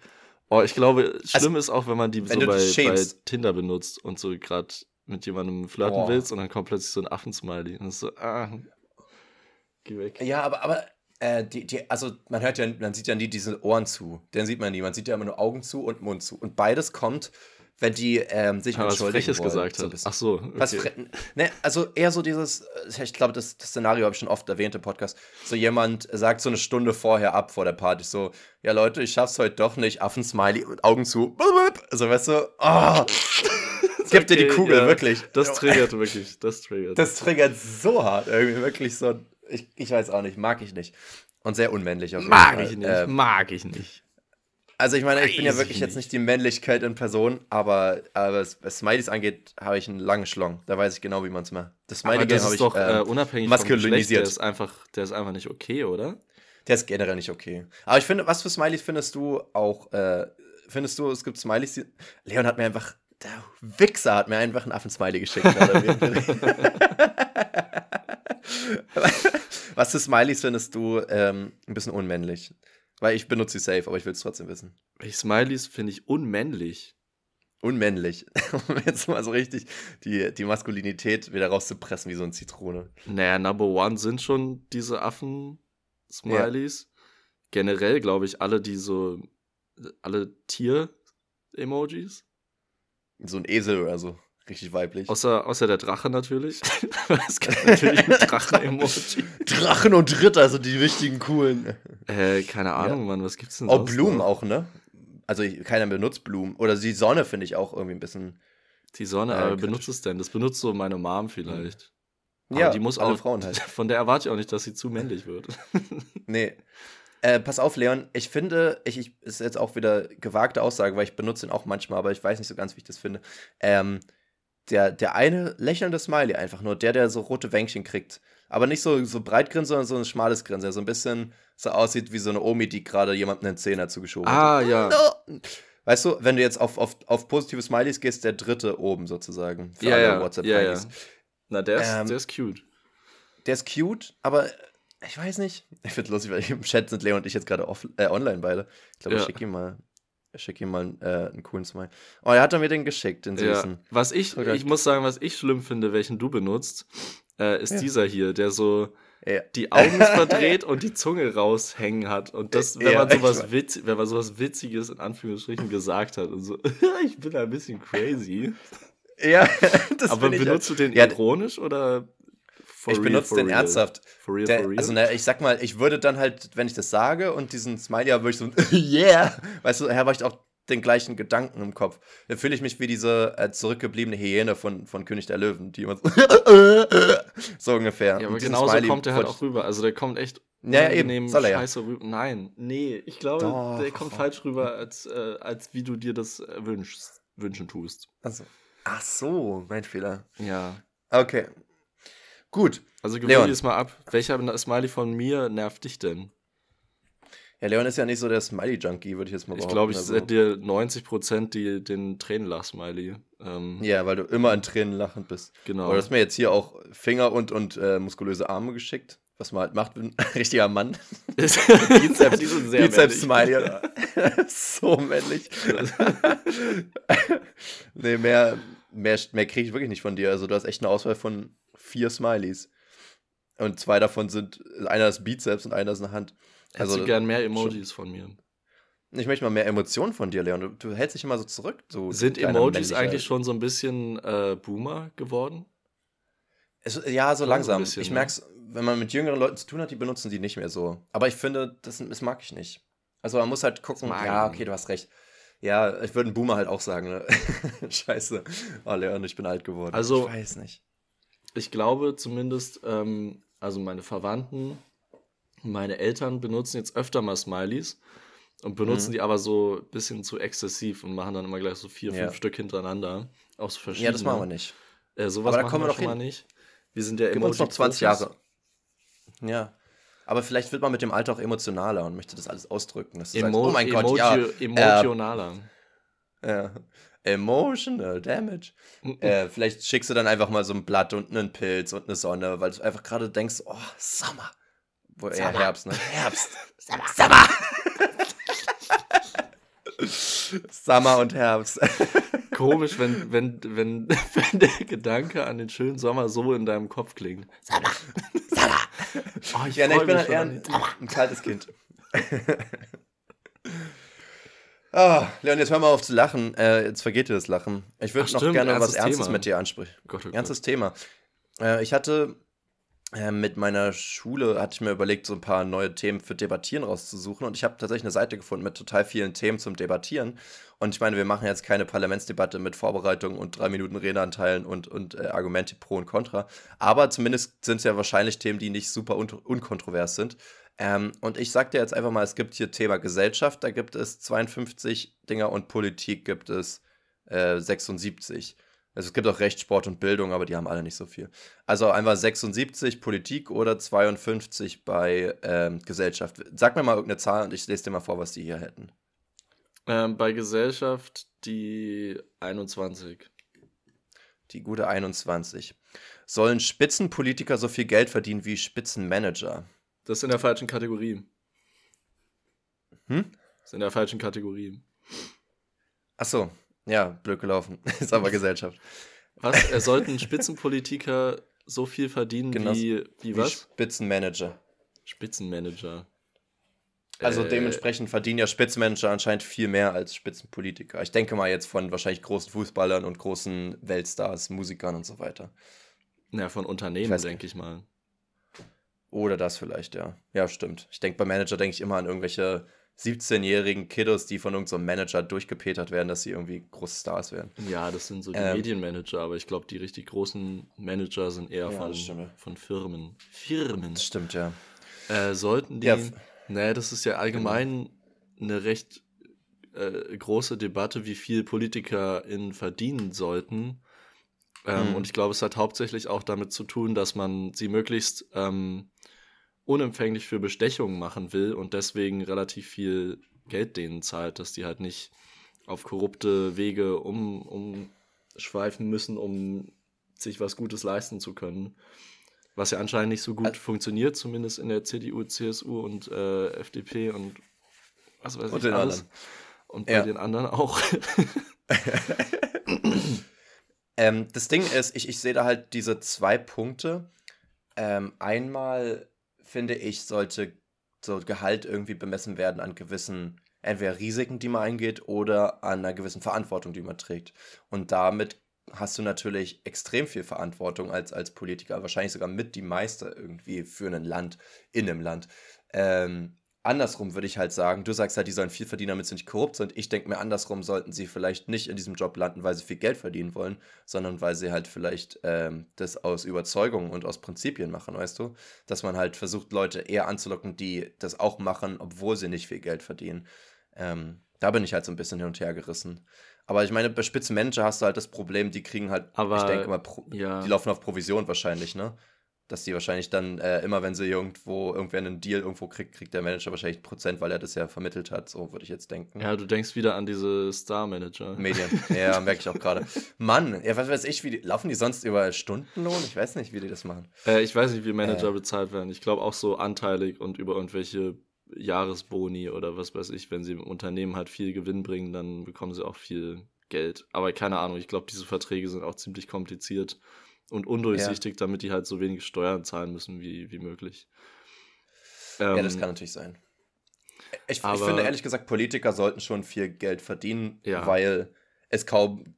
Oh, ich glaube, schlimm also, ist auch, wenn man die so bei, bei, Tinder benutzt und so gerade mit jemandem flirten oh. willst und dann kommt plötzlich so ein Affensmiley. Und ist so, ah, geh weg. Ja, aber, aber äh, die, die, also man hört ja, man sieht ja nie diese Ohren zu. Den sieht man nie. Man sieht ja immer nur Augen zu und Mund zu. Und beides kommt wenn die ähm, sich Aber entschuldigen was Freches gesagt hat. So Ach so. Okay. Was ne, also eher so dieses, ich glaube, das, das, Szenario habe ich schon oft erwähnt im Podcast. So jemand sagt so eine Stunde vorher ab vor der Party so, ja Leute, ich schaff's heute doch nicht, Affensmiley und Augen zu. Also weißt du, oh, gib dir die Kugel, ja, wirklich. Das triggert wirklich, das triggert. Das triggert so hart, irgendwie wirklich so, ich, ich weiß auch nicht, mag ich nicht. Und sehr unmännlich auf jeden Mag Fall. ich nicht, ähm, mag ich nicht. Also ich meine, ich bin ja wirklich jetzt nicht die Männlichkeit in Person, aber, aber was, was Smileys angeht, habe ich einen langen Schlong. Da weiß ich genau, wie man es macht. Das Smiley-Game habe ich doch, äh, äh unabhängig maskulinisiert. Vom der ist einfach, der ist einfach nicht okay, oder? Der ist generell nicht okay. Aber ich finde, was für Smileys findest du auch, äh, findest du, es gibt Smileys, die, Leon hat mir einfach, der Wichser hat mir einfach einen Affen-Smiley geschickt. was für Smileys findest du ähm, ein bisschen unmännlich? Weil ich benutze sie safe, aber ich will es trotzdem wissen. Ich Smileys finde ich unmännlich. Unmännlich. um jetzt mal so richtig die, die Maskulinität wieder rauszupressen wie so eine Zitrone. Naja, Number One sind schon diese Affen-Smileys. Ja. Generell glaube ich alle, die so, alle Tier-Emojis. So ein Esel oder so. Richtig weiblich. Außer, außer der Drache natürlich. es gibt natürlich ein Drachen-Emoji. Drachen und Ritter, also die wichtigen, coolen. Äh, keine Ahnung, ja. Mann, was gibt's denn Oh, Blumen noch? auch, ne? Also keiner benutzt Blumen. Oder die Sonne finde ich auch irgendwie ein bisschen. Die Sonne, äh, aber benutzt es denn? Das benutzt so meine Mom vielleicht. Aber ja, die muss alle auch, Frauen halt. Von der erwarte ich auch nicht, dass sie zu männlich wird. nee. Äh, pass auf, Leon, ich finde, ich, ich ist jetzt auch wieder gewagte Aussage, weil ich benutze ihn auch manchmal, aber ich weiß nicht so ganz, wie ich das finde. Ähm, der, der eine lächelnde Smiley einfach nur, der, der so rote Wänkchen kriegt. Aber nicht so, so breit grinst, sondern so ein schmales Grinsen, der so ein bisschen so aussieht wie so eine Omi, die gerade jemandem einen Zehner zugeschoben hat. Ah, ja. Weißt du, wenn du jetzt auf, auf, auf positive Smileys gehst, der dritte oben sozusagen. Für ja, alle ja. WhatsApp-Smileys. Ja, ja. Na, der ist, ähm, der ist cute. Der ist cute, aber ich weiß nicht. Ich finde lustig, weil im Chat sind Leo und ich jetzt gerade äh, online beide. Ich glaube, ich schicke ihm mal ich schicke ihm mal äh, einen coolen Smile. Oh, er hat mir den geschickt, den süßen. Ja. Was ich, ich muss sagen, was ich schlimm finde, welchen du benutzt, äh, ist ja. dieser hier, der so ja. die Augen verdreht und die Zunge raushängen hat. Und das, wenn man sowas witz, wenn man sowas Witziges in Anführungsstrichen gesagt hat und so, ich bin ein bisschen crazy. Ja, das Aber benutzt du den ironisch oder For ich real, benutze den real. ernsthaft. For real, Der, for real? Also, ne, ich sag mal, ich würde dann halt, wenn ich das sage und diesen Smiley habe, würde ich so, yeah, weißt du, habe ich auch den gleichen Gedanken im Kopf. Dann fühle ich mich wie diese äh, zurückgebliebene Hyäne von, von König der Löwen, die immer so, so ungefähr. Ja, aber genauso kommt er halt auch rüber. Also der kommt echt ja, eben. Soll er ja. scheiße rüber. Nein, nee, ich glaube, Doch. der kommt falsch rüber, als, äh, als wie du dir das äh, wünschst, wünschen tust. Also, ach so, mein Fehler. Ja. Okay. Gut. Also gewöhne jetzt mal ab. Welcher Smiley von mir nervt dich denn? Ja, Leon ist ja nicht so der Smiley-Junkie, würde ich jetzt mal behaupten. Ich glaube, ich also. dir 90% die, den Tränenlach-Smiley. Ähm, ja, weil du immer in Tränen lachend bist. Genau. Aber du hast mir jetzt hier auch Finger und, und äh, muskulöse Arme geschickt. Was man halt macht, ein richtiger Mann. Bizeps, Bizeps Smiley. so männlich. nee, mehr, mehr, mehr kriege ich wirklich nicht von dir. Also du hast echt eine Auswahl von vier Smileys. Und zwei davon sind, einer ist Bizeps und einer ist eine Hand. Also, Hättest du gern mehr Emojis schon. von mir? Ich möchte mal mehr Emotionen von dir, Leon. Du, du hältst dich immer so zurück. So Sind Emojis eigentlich schon so ein bisschen äh, Boomer geworden? Es, ja, so langsam. Bisschen, ich ne? merke es, wenn man mit jüngeren Leuten zu tun hat, die benutzen die nicht mehr so. Aber ich finde, das, das mag ich nicht. Also man muss halt gucken, ja, okay, du hast recht. Ja, ich würde einen Boomer halt auch sagen, ne? Scheiße. Oh, Leon, ich bin alt geworden. Also, ich weiß nicht. Ich glaube zumindest, ähm, also meine Verwandten meine Eltern benutzen jetzt öfter mal Smileys und benutzen mhm. die aber so ein bisschen zu exzessiv und machen dann immer gleich so vier, ja. fünf Stück hintereinander. Auch so verschiedene. Ja, das machen wir nicht. Äh, sowas aber da kommen wir doch hin. mal nicht. Wir sind ja uns noch 20 Jahre. Ja. Aber vielleicht wird man mit dem Alter auch emotionaler und möchte das alles ausdrücken. Dass Emo sagst, oh mein Gott, ja. Emotionaler. Äh, ja. Emotional Damage. äh, vielleicht schickst du dann einfach mal so ein Blatt und einen Pilz und eine Sonne, weil du einfach gerade denkst, oh, Sommer. Wo, ja, Herbst, ne? Herbst. Sommer. Sommer. Sommer und Herbst. Komisch, wenn, wenn, wenn, wenn der Gedanke an den schönen Sommer so in deinem Kopf klingt. Sommer. Sommer. Oh, ich, ja, ne, ich bin halt eher ein, ein, kaltes Kind. Oh, Leon, jetzt hör mal auf zu lachen. Äh, jetzt vergeht dir das Lachen. Ich würde noch stimmt, gerne was Ernstes Thema. mit dir ansprechen. Gott, oh Ernstes Gott. Thema. Äh, ich hatte mit meiner Schule hatte ich mir überlegt, so ein paar neue Themen für Debattieren rauszusuchen. Und ich habe tatsächlich eine Seite gefunden mit total vielen Themen zum Debattieren. Und ich meine, wir machen jetzt keine Parlamentsdebatte mit Vorbereitung und drei Minuten Redeanteilen und, und äh, Argumente pro und contra. Aber zumindest sind es ja wahrscheinlich Themen, die nicht super un unkontrovers sind. Ähm, und ich sag dir jetzt einfach mal, es gibt hier Thema Gesellschaft, da gibt es 52 Dinger und Politik gibt es äh, 76. Also es gibt auch Recht, Sport und Bildung, aber die haben alle nicht so viel. Also einfach 76 Politik oder 52 bei ähm, Gesellschaft. Sag mir mal irgendeine Zahl und ich lese dir mal vor, was die hier hätten. Ähm, bei Gesellschaft die 21. Die gute 21. Sollen Spitzenpolitiker so viel Geld verdienen wie Spitzenmanager? Das ist in der falschen Kategorie. Hm? Das ist in der falschen Kategorie. Ach so, ja, blöd gelaufen. ist aber Gesellschaft. Was? Er sollten Spitzenpolitiker so viel verdienen genau, wie, wie, wie was? Spitzenmanager. Spitzenmanager. Also äh, dementsprechend verdienen ja Spitzenmanager anscheinend viel mehr als Spitzenpolitiker. Ich denke mal jetzt von wahrscheinlich großen Fußballern und großen Weltstars, Musikern und so weiter. Ja, von Unternehmen, denke ich mal. Oder das vielleicht, ja. Ja, stimmt. Ich denke, bei Manager denke ich immer an irgendwelche 17-jährigen Kiddos, die von irgendeinem so Manager durchgepetert werden, dass sie irgendwie große Stars werden. Ja, das sind so die ähm, Medienmanager, aber ich glaube, die richtig großen Manager sind eher ja, von, von Firmen. Firmen. Das stimmt, ja. Äh, sollten die. Ja. Naja, das ist ja allgemein genau. eine recht äh, große Debatte, wie viel PolitikerInnen verdienen sollten. Ähm, mhm. Und ich glaube, es hat hauptsächlich auch damit zu tun, dass man sie möglichst ähm, unempfänglich für Bestechungen machen will und deswegen relativ viel Geld denen zahlt, dass die halt nicht auf korrupte Wege um, umschweifen müssen, um sich was Gutes leisten zu können. Was ja anscheinend nicht so gut also, funktioniert, zumindest in der CDU, CSU und äh, FDP und was weiß und ich den alles. Anderen. Und bei ja. den anderen auch. ähm, das Ding ist, ich, ich sehe da halt diese zwei Punkte. Ähm, einmal finde ich, sollte so Gehalt irgendwie bemessen werden an gewissen, entweder Risiken, die man eingeht, oder an einer gewissen Verantwortung, die man trägt. Und damit hast du natürlich extrem viel Verantwortung als, als Politiker, wahrscheinlich sogar mit die meiste irgendwie für ein Land, in einem Land. Ähm, andersrum würde ich halt sagen, du sagst halt, die sollen viel verdienen, damit sie nicht korrupt sind. Ich denke mir, andersrum sollten sie vielleicht nicht in diesem Job landen, weil sie viel Geld verdienen wollen, sondern weil sie halt vielleicht ähm, das aus Überzeugung und aus Prinzipien machen, weißt du? Dass man halt versucht, Leute eher anzulocken, die das auch machen, obwohl sie nicht viel Geld verdienen. Ähm, da bin ich halt so ein bisschen hin und her gerissen. Aber ich meine, bei Spitzenmanager hast du halt das Problem, die kriegen halt, Aber, ich denke mal, ja. die laufen auf Provision wahrscheinlich, ne? Dass die wahrscheinlich dann äh, immer, wenn sie irgendwo irgendwer einen Deal irgendwo kriegt, kriegt der Manager wahrscheinlich ein Prozent, weil er das ja vermittelt hat. So würde ich jetzt denken. Ja, du denkst wieder an diese Star-Manager. Medien. Ja, merke ich auch gerade. Mann, ja, was weiß ich, wie die, laufen die sonst über Stundenlohn? Ich weiß nicht, wie die das machen. Äh, ich weiß nicht, wie Manager äh. bezahlt werden. Ich glaube auch so anteilig und über irgendwelche Jahresboni oder was weiß ich. Wenn sie im Unternehmen halt viel Gewinn bringen, dann bekommen sie auch viel Geld. Aber keine Ahnung, ich glaube, diese Verträge sind auch ziemlich kompliziert und undurchsichtig, ja. damit die halt so wenig Steuern zahlen müssen wie, wie möglich. Ähm, ja, das ähm, kann natürlich sein. Ich, aber, ich, finde ehrlich gesagt, Politiker sollten schon viel Geld verdienen, ja. weil es kaum,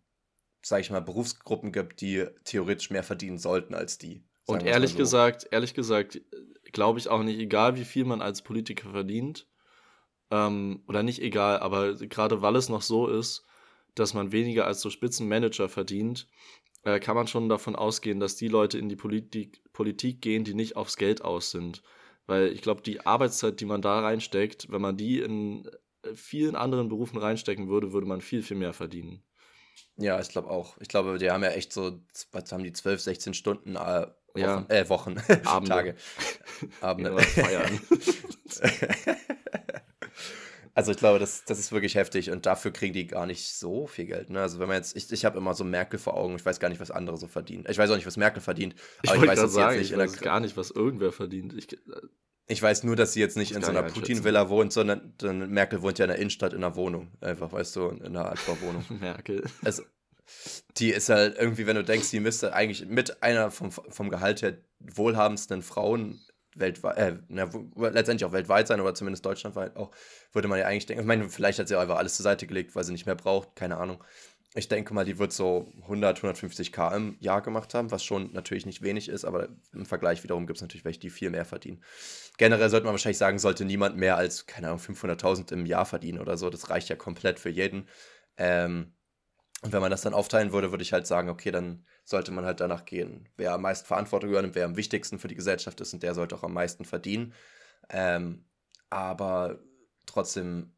sage ich mal, Berufsgruppen gibt, die theoretisch mehr verdienen sollten als die. Und ehrlich so. gesagt, ehrlich gesagt, glaube ich auch nicht, egal wie viel man als Politiker verdient, ähm, oder nicht egal, aber gerade weil es noch so ist, dass man weniger als so Spitzenmanager verdient, äh, kann man schon davon ausgehen, dass die Leute in die Politik, Politik gehen, die nicht aufs Geld aus sind. Weil ich glaube, die Arbeitszeit, die man da reinsteckt, wenn man die in äh, vielen anderen Berufen reinstecken würde, würde man viel, viel mehr verdienen. Ja, ich glaube auch. Ich glaube, die haben ja echt so, was haben die, 12, 16 Stunden äh, Wochen, ja. äh, Wochen, Abende. Tage. Abende. feiern. Also ich glaube, das, das ist wirklich heftig und dafür kriegen die gar nicht so viel Geld. Ne? Also wenn man jetzt, ich, ich habe immer so Merkel vor Augen, ich weiß gar nicht, was andere so verdienen. Ich weiß auch nicht, was Merkel verdient. Ich aber ich weiß jetzt sagen, nicht ich weiß gar nicht, was irgendwer verdient. Ich, äh, ich weiß nur, dass sie jetzt nicht in so einer Putin-Villa wohnt, sondern, sondern, Merkel wohnt ja in der Innenstadt in einer Wohnung. Einfach, weißt du, in einer Altbauwohnung. Merkel. Also, die ist halt irgendwie, wenn du denkst, die müsste eigentlich mit einer vom, vom Gehalt her wohlhabendsten Frauen weltweit, äh, na, letztendlich auch weltweit sein, oder zumindest deutschlandweit auch, würde man ja eigentlich denken. Ich meine, vielleicht hat sie einfach alles zur Seite gelegt, weil sie nicht mehr braucht, keine Ahnung. Ich denke mal, die wird so 100, 150 K im Jahr gemacht haben, was schon natürlich nicht wenig ist, aber im Vergleich wiederum gibt es natürlich welche, die viel mehr verdienen. Generell sollte man wahrscheinlich sagen, sollte niemand mehr als, keine Ahnung, 500.000 im Jahr verdienen oder so. Das reicht ja komplett für jeden. Ähm, und wenn man das dann aufteilen würde, würde ich halt sagen, okay, dann sollte man halt danach gehen. Wer am meisten Verantwortung übernimmt, wer am wichtigsten für die Gesellschaft ist und der sollte auch am meisten verdienen. Ähm, aber trotzdem,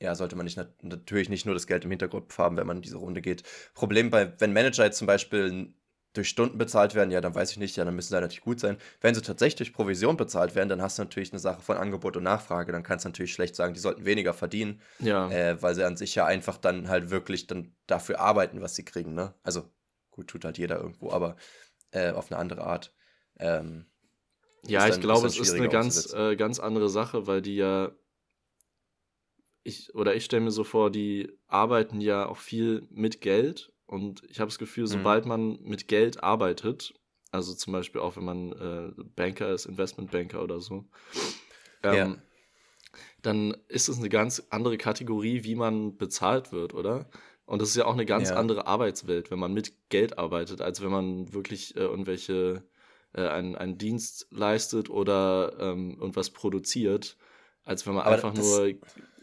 ja, sollte man nicht, natürlich nicht nur das Geld im Hintergrund haben, wenn man in diese Runde geht. Problem bei, wenn Manager jetzt zum Beispiel durch Stunden bezahlt werden, ja, dann weiß ich nicht, ja, dann müssen sie natürlich gut sein. Wenn sie tatsächlich durch Provision bezahlt werden, dann hast du natürlich eine Sache von Angebot und Nachfrage. Dann kannst du natürlich schlecht sagen, die sollten weniger verdienen, ja. äh, weil sie an sich ja einfach dann halt wirklich dann dafür arbeiten, was sie kriegen, ne? Also Gut, tut halt jeder irgendwo, aber äh, auf eine andere Art. Ähm, ja, ich glaube, es ist eine ganz, äh, ganz andere Sache, weil die ja, ich, oder ich stelle mir so vor, die arbeiten ja auch viel mit Geld und ich habe das Gefühl, mhm. sobald mhm. man mit Geld arbeitet, also zum Beispiel auch wenn man äh, Banker ist, Investmentbanker oder so, ähm, ja. dann ist es eine ganz andere Kategorie, wie man bezahlt wird, oder? Und das ist ja auch eine ganz ja. andere Arbeitswelt, wenn man mit Geld arbeitet, als wenn man wirklich äh, irgendwelche äh, einen, einen Dienst leistet oder ähm, irgendwas produziert, als wenn man aber einfach nur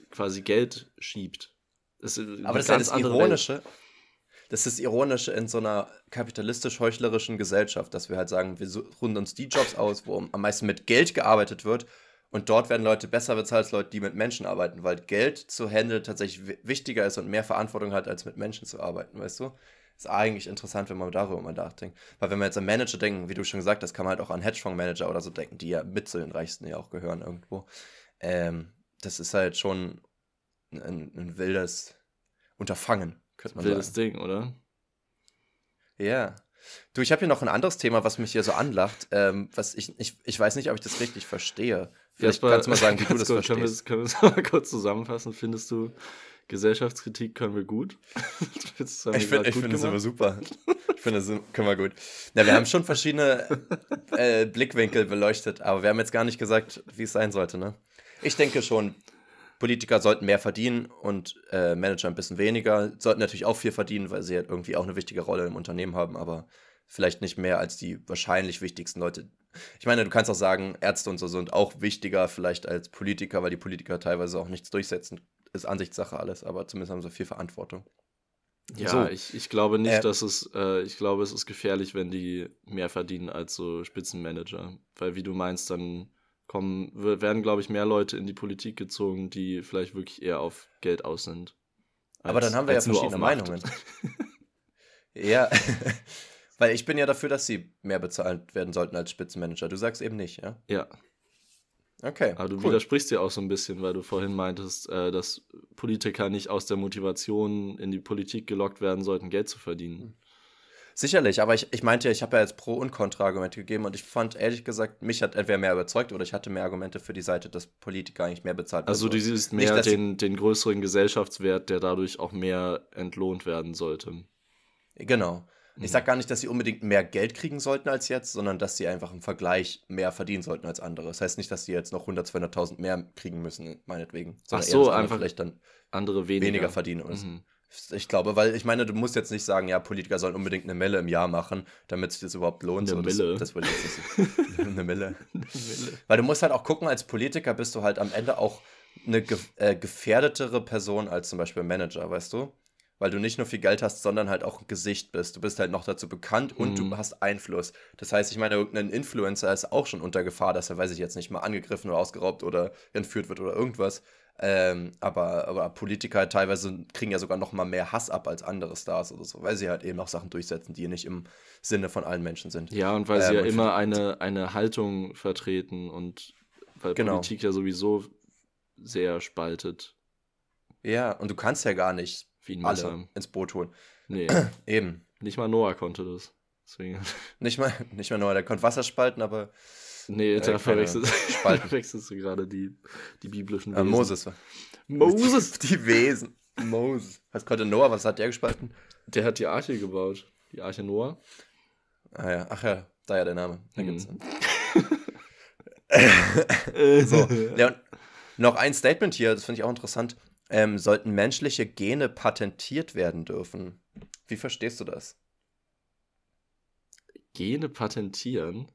quasi Geld schiebt. Das aber das ist ja das Ironische. Welt. Das ist das Ironische in so einer kapitalistisch-heuchlerischen Gesellschaft, dass wir halt sagen, wir runden uns die Jobs aus, wo am meisten mit Geld gearbeitet wird und dort werden Leute besser bezahlt als Leute, die mit Menschen arbeiten, weil Geld zu handeln tatsächlich wichtiger ist und mehr Verantwortung hat, als mit Menschen zu arbeiten, weißt du? Ist eigentlich interessant, wenn man darüber mal nachdenkt. Weil wenn wir jetzt an Manager denken, wie du schon gesagt hast, kann man halt auch an Hedgefondsmanager oder so denken, die ja mit zu den Reichsten ja auch gehören irgendwo. Ähm, das ist halt schon ein, ein wildes Unterfangen, könnte man wildes sagen. Wildes Ding, oder? Ja. Du, ich habe hier noch ein anderes Thema, was mich hier so anlacht. Ähm, was ich, ich, ich weiß nicht, ob ich das richtig verstehe. Vielleicht Jasper, kannst du mal sagen, wie du das kurz, verstehst. Können wir, können wir das mal kurz zusammenfassen? Findest du, Gesellschaftskritik können wir gut? ich finde find es immer super. Ich finde, das können wir gut. Na, wir haben schon verschiedene äh, Blickwinkel beleuchtet, aber wir haben jetzt gar nicht gesagt, wie es sein sollte. Ne? Ich denke schon, Politiker sollten mehr verdienen und äh, Manager ein bisschen weniger. Sollten natürlich auch viel verdienen, weil sie halt irgendwie auch eine wichtige Rolle im Unternehmen haben, aber vielleicht nicht mehr als die wahrscheinlich wichtigsten Leute Ich meine, du kannst auch sagen, Ärzte und so sind auch wichtiger vielleicht als Politiker, weil die Politiker teilweise auch nichts durchsetzen. Ist Ansichtssache alles, aber zumindest haben sie viel Verantwortung. Ja, so. ich, ich glaube nicht, äh, dass es, äh, ich glaube, es ist gefährlich, wenn die mehr verdienen als so Spitzenmanager. Weil, wie du meinst, dann kommen, werden, glaube ich, mehr Leute in die Politik gezogen, die vielleicht wirklich eher auf Geld aus sind. Als, aber dann haben wir ja verschiedene Meinungen. ja, weil ich bin ja dafür, dass sie mehr bezahlt werden sollten als Spitzenmanager. Du sagst eben nicht, ja? Ja. Okay. Aber du cool. widersprichst dir auch so ein bisschen, weil du vorhin meintest, äh, dass Politiker nicht aus der Motivation in die Politik gelockt werden sollten, Geld zu verdienen. Hm. Sicherlich, aber ich, ich meinte, ich habe ja jetzt Pro- und Kontra-Argumente gegeben und ich fand ehrlich gesagt, mich hat entweder mehr überzeugt oder ich hatte mehr Argumente für die Seite, dass Politiker eigentlich mehr bezahlt werden. Also du siehst mehr Nicht, den, den größeren Gesellschaftswert, der dadurch auch mehr entlohnt werden sollte. Genau. Ich sage gar nicht, dass sie unbedingt mehr Geld kriegen sollten als jetzt, sondern dass sie einfach im Vergleich mehr verdienen sollten als andere. Das heißt nicht, dass sie jetzt noch 100, 200.000 mehr kriegen müssen, meinetwegen. Ach so, eher, einfach vielleicht dann andere weniger, weniger verdienen. Oder mhm. Ich glaube, weil ich meine, du musst jetzt nicht sagen, ja, Politiker sollen unbedingt eine Mille im Jahr machen, damit sich das überhaupt lohnt. Eine so, Mille? Das, das will ich jetzt nicht. eine Mille. eine Mille. Weil du musst halt auch gucken, als Politiker bist du halt am Ende auch eine ge äh, gefährdetere Person als zum Beispiel Manager, weißt du? Weil du nicht nur viel Geld hast, sondern halt auch ein Gesicht bist. Du bist halt noch dazu bekannt und mhm. du hast Einfluss. Das heißt, ich meine, irgendein Influencer ist auch schon unter Gefahr, dass er, weiß ich jetzt nicht, mal angegriffen oder ausgeraubt oder entführt wird oder irgendwas. Ähm, aber, aber Politiker teilweise kriegen ja sogar noch mal mehr Hass ab als andere Stars oder so, weil sie halt eben auch Sachen durchsetzen, die nicht im Sinne von allen Menschen sind. Ja, und weil ähm, sie ja immer eine, eine Haltung vertreten und weil genau. Politik ja sowieso sehr spaltet. Ja, und du kannst ja gar nicht wie ein alle ins Boot holen. Nee. Eben. Nicht mal Noah konnte das. Deswegen. Nicht mal, nicht mal Noah, der konnte Wasser spalten, aber. Nee, da verwechselst, verwechselst du gerade die, die biblischen äh, Wesen. Äh, Moses. Moses! Die Wesen. Moses. Was konnte Noah? Was hat der gespalten? Der hat die Arche gebaut. Die Arche Noah. Ah ja, ach ja, da ja der Name. Da hm. gibt's. so, ja, noch ein Statement hier, das finde ich auch interessant ähm, sollten menschliche Gene patentiert werden dürfen. Wie verstehst du das? Gene patentieren?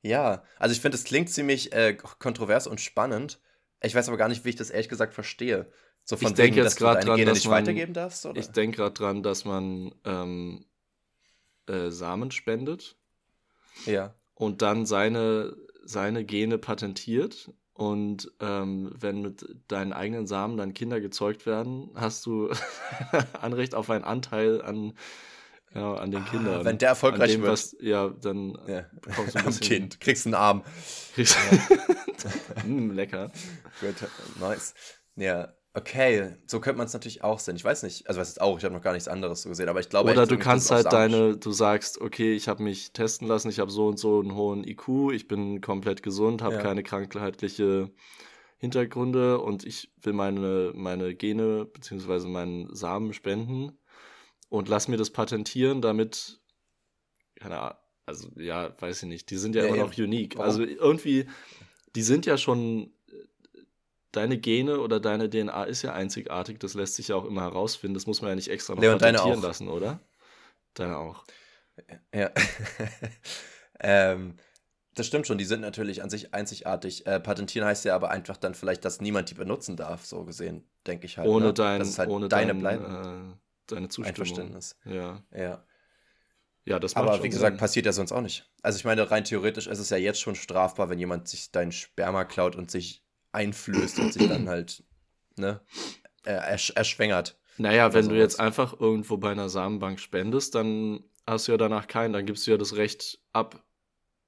Ja, also ich finde, es klingt ziemlich äh, kontrovers und spannend. Ich weiß aber gar nicht, wie ich das ehrlich gesagt verstehe. So von ich denke jetzt gerade dran, Gene dass man, weitergeben darfst, oder? Ich denke gerade dran, dass man ähm, äh, Samen spendet. Ja. Und dann seine, seine Gene patentiert und ähm, wenn mit deinen eigenen Samen dann Kinder gezeugt werden, hast du Anrecht auf einen Anteil an, ja, an den ah, Kindern. Wenn der erfolgreich dem, wird. Was, ja, dann ja. bekommst du ein bisschen... Kind, kriegst einen Arm. Kriegst, mm, lecker. Gut, nice. Ja, Okay, so könnte man es natürlich auch sehen. Ich weiß nicht, also was ist auch, ich habe noch gar nichts anderes so gesehen, aber ich glaube. Oder du kannst halt deine, du sagst, okay, ich habe mich testen lassen, ich habe so und so einen hohen IQ, ich bin komplett gesund, habe ja. keine krankheitliche Hintergründe und ich will meine, meine Gene bzw. meinen Samen spenden und lass mir das patentieren, damit, keine Ahnung, also ja, weiß ich nicht, die sind ja, ja immer noch unique. Warum? Also irgendwie, die sind ja schon deine Gene oder deine DNA ist ja einzigartig, das lässt sich ja auch immer herausfinden. Das muss man ja nicht extra noch patentieren lassen, oder? Deine auch. Ja. ähm, das stimmt schon, die sind natürlich an sich einzigartig. Äh, patentieren heißt ja aber einfach dann vielleicht, dass niemand die benutzen darf, so gesehen, denke ich halt. Ohne, ne? dein, halt ohne deine dein, äh, deine Zustimmung. Einverständnis. Ja. Ja. Ja, das Aber wie gesagt, Sinn. passiert ja sonst auch nicht. Also ich meine, rein theoretisch ist es ja jetzt schon strafbar, wenn jemand sich deinen Sperma klaut und sich einflößt und sich dann halt ne, ersch erschwängert. Naja, wenn du jetzt einfach irgendwo bei einer Samenbank spendest, dann hast du ja danach keinen, dann gibst du ja das Recht ab.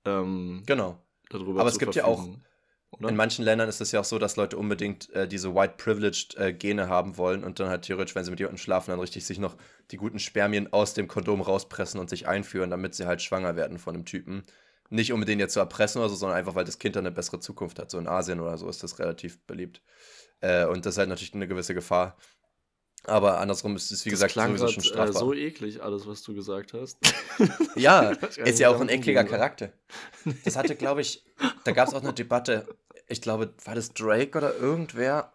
Ähm, genau. Aber es gibt ja auch, oder? in manchen Ländern ist es ja auch so, dass Leute unbedingt äh, diese White Privileged äh, Gene haben wollen und dann halt theoretisch, wenn sie mit jemandem schlafen, dann richtig sich noch die guten Spermien aus dem Kondom rauspressen und sich einführen, damit sie halt schwanger werden von dem Typen. Nicht um den jetzt zu erpressen oder so, sondern einfach, weil das Kind dann eine bessere Zukunft hat. So in Asien oder so ist das relativ beliebt. Äh, und das ist halt natürlich eine gewisse Gefahr. Aber andersrum ist es, wie das gesagt, klang sowieso grad, schon strafbar. Äh, so eklig, alles, was du gesagt hast. ja, ist ja auch ein ekliger Charakter. Das hatte, glaube ich, da gab es auch eine Debatte. Ich glaube, war das Drake oder irgendwer,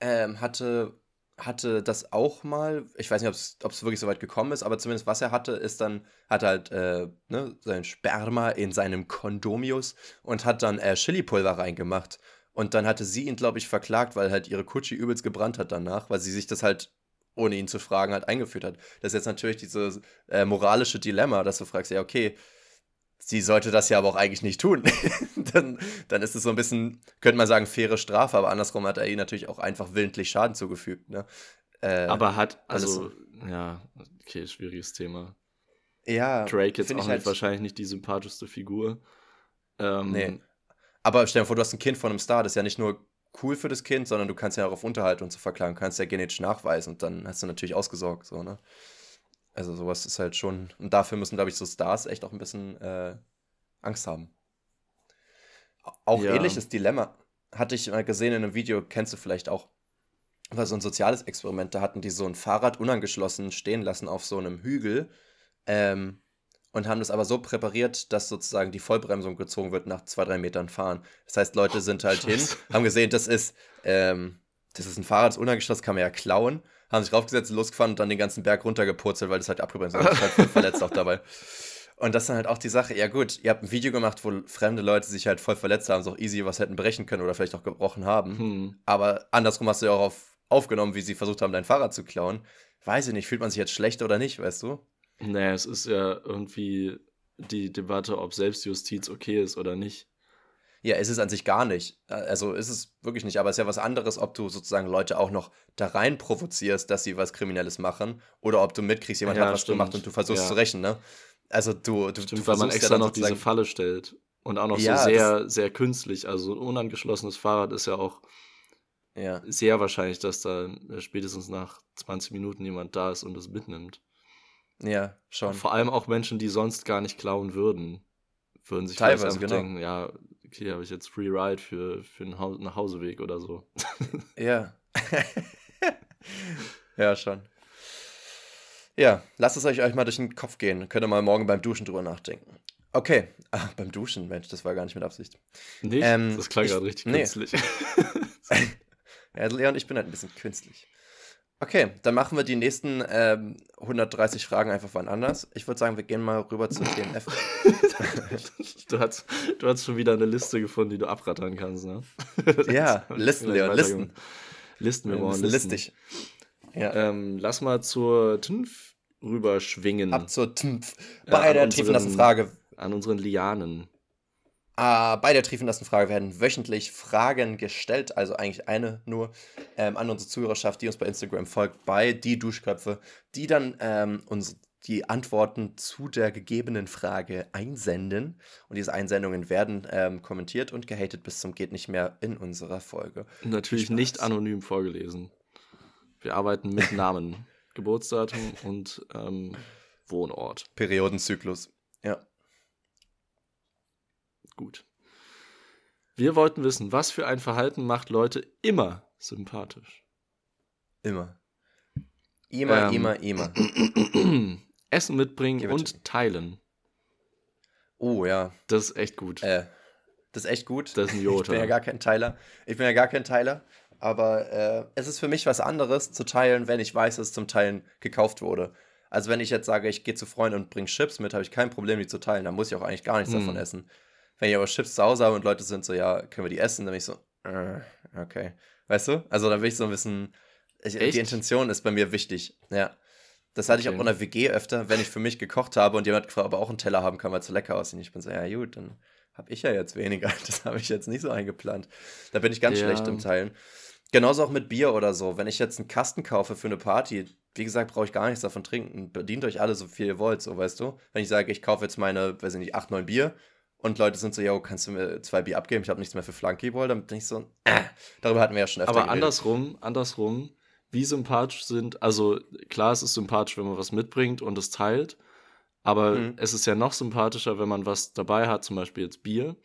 ähm, hatte hatte das auch mal, ich weiß nicht, ob es wirklich so weit gekommen ist, aber zumindest was er hatte, ist dann, hat halt äh, ne, sein Sperma in seinem Kondomius und hat dann äh, Chili-Pulver reingemacht. Und dann hatte sie ihn, glaube ich, verklagt, weil halt ihre Kutschi übelst gebrannt hat danach, weil sie sich das halt, ohne ihn zu fragen, halt eingeführt hat. Das ist jetzt natürlich dieses äh, moralische Dilemma, dass du fragst, ja, okay, sie sollte das ja aber auch eigentlich nicht tun. dann, dann ist es so ein bisschen, könnte man sagen, faire Strafe, aber andersrum hat er ihr natürlich auch einfach willentlich Schaden zugefügt. Ne? Äh, aber hat, also, ja, okay, schwieriges Thema. Ja. Drake jetzt auch nicht, halt wahrscheinlich nicht die sympathischste Figur. Ähm, nee. Aber stell dir vor, du hast ein Kind von einem Star, das ist ja nicht nur cool für das Kind, sondern du kannst ja auch auf Unterhalt und so verklagen, kannst ja genetisch nachweisen und dann hast du natürlich ausgesorgt, so, ne? Also sowas ist halt schon, und dafür müssen, glaube ich, so Stars echt auch ein bisschen äh, Angst haben. Auch ja. ähnliches Dilemma hatte ich mal gesehen in einem Video, kennst du vielleicht auch, war so ein soziales Experiment, da hatten die so ein Fahrrad unangeschlossen stehen lassen auf so einem Hügel ähm, und haben das aber so präpariert, dass sozusagen die Vollbremsung gezogen wird nach zwei, drei Metern fahren. Das heißt, Leute sind halt oh, hin, haben gesehen, das ist, ähm, das ist ein Fahrrad, das unangeschlossen, kann man ja klauen haben sich raufgesetzt, losgefahren und dann den ganzen Berg runtergepurzelt, weil das halt abgebremst ist. halt verletzt auch dabei. Und das ist dann halt auch die Sache, ja gut, ihr habt ein Video gemacht, wo fremde Leute sich halt voll verletzt haben, so auch easy was hätten brechen können oder vielleicht auch gebrochen haben. Hm. Aber andersrum hast du ja auch auf, aufgenommen, wie sie versucht haben, dein Fahrrad zu klauen. Weiß ich nicht, fühlt man sich jetzt schlecht oder nicht, weißt du? Naja, es ist ja irgendwie die Debatte, ob Selbstjustiz okay ist oder nicht. Ja, ist es an sich gar nicht. Äh, also ist es wirklich nicht. Aber es ist ja was anderes, ob du sozusagen Leute auch noch da rein provozierst, dass sie was Kriminelles machen, oder ob du mitkriegst, jemand ja, hat was stimmt. gemacht und du versuchst ja. zu rächen, ne? Also du, du, stimmt, du weil man extra ja noch diese Falle stellt. Und auch noch ja, so sehr, sehr künstlich. Also ein unangeschlossenes Fahrrad ist ja auch ja. sehr wahrscheinlich, dass da äh, spätestens nach 20 Minuten jemand da ist und es mitnimmt. Ja, schon. vor allem auch Menschen, die sonst gar nicht klauen würden, würden sich Teilweise, vielleicht genau. denken, ja, okay, habe ich jetzt Free Ride für, für einen ha Nachhauseweg oder so. ja. ja, schon. Ja, lasst es euch, euch mal durch den Kopf gehen. Könnt ihr mal morgen beim Duschen drüber nachdenken. Okay. Ah, beim Duschen, Mensch, das war gar nicht mit Absicht. Nicht? Ähm, das klang gerade richtig nee. künstlich. ja, Leon, ich bin halt ein bisschen künstlich. Okay, dann machen wir die nächsten ähm, 130 Fragen einfach wann anders. Ich würde sagen, wir gehen mal rüber zu DNF. du, hast, du hast schon wieder eine Liste gefunden, die du abrattern kannst, ne? ja, Listen, Leon, Listen. Listen, wir brauchen Listen. Listig. Ja. Ähm, lass mal zur TNF rüberschwingen. Ab zur TNF. Bei ja, der triefnassen Frage. An unseren Lianen. Äh, bei der triefenlassen Frage werden wöchentlich Fragen gestellt, also eigentlich eine nur, ähm, an unsere Zuhörerschaft, die uns bei Instagram folgt, bei die Duschköpfe, die dann ähm, uns die Antworten zu der gegebenen Frage einsenden. Und diese Einsendungen werden ähm, kommentiert und gehatet bis zum geht nicht mehr in unserer Folge. Natürlich Spaß. nicht anonym vorgelesen. Wir arbeiten mit Namen, Geburtsdatum und ähm, Wohnort. Periodenzyklus, ja. Gut. Wir wollten wissen, was für ein Verhalten macht Leute immer sympathisch? Immer. Immer, ähm, immer, immer. Essen mitbringen und teilen. Oh ja. Das ist echt gut. Äh, das ist echt gut. Das ist ein Jota. Ich bin ja gar kein Teiler. Ich bin ja gar kein Teiler. Aber äh, es ist für mich was anderes zu teilen, wenn ich weiß, dass es zum Teilen gekauft wurde. Also wenn ich jetzt sage, ich gehe zu Freunden und bringe Chips mit, habe ich kein Problem, die zu teilen. Dann muss ich auch eigentlich gar nichts hm. davon essen. Wenn ich aber Chips zu Hause habe und Leute sind so, ja, können wir die essen? Dann bin ich so, äh, okay. Weißt du? Also da bin ich so ein bisschen. Ich, die Intention ist bei mir wichtig. Ja. Das hatte okay. ich auch in der WG öfter, wenn ich für mich gekocht habe und jemand gefragt, aber auch einen Teller haben kann, weil es so lecker aussieht. Ich bin so, ja gut, dann habe ich ja jetzt weniger. Das habe ich jetzt nicht so eingeplant. Da bin ich ganz ja. schlecht im Teilen. Genauso auch mit Bier oder so. Wenn ich jetzt einen Kasten kaufe für eine Party, wie gesagt, brauche ich gar nichts davon trinken. Bedient euch alle so viel ihr wollt, so weißt du. Wenn ich sage, ich kaufe jetzt meine, weiß ich nicht, 8, 9 Bier und Leute sind so, ja, kannst du mir zwei Bier abgeben? Ich habe nichts mehr für Flankeball. Dann bin ich so, äh, darüber hatten wir ja schon öfter Aber geredet. andersrum, andersrum, wie sympathisch sind, also klar, es ist sympathisch, wenn man was mitbringt und es teilt, aber mhm. es ist ja noch sympathischer, wenn man was dabei hat, zum Beispiel jetzt Bier,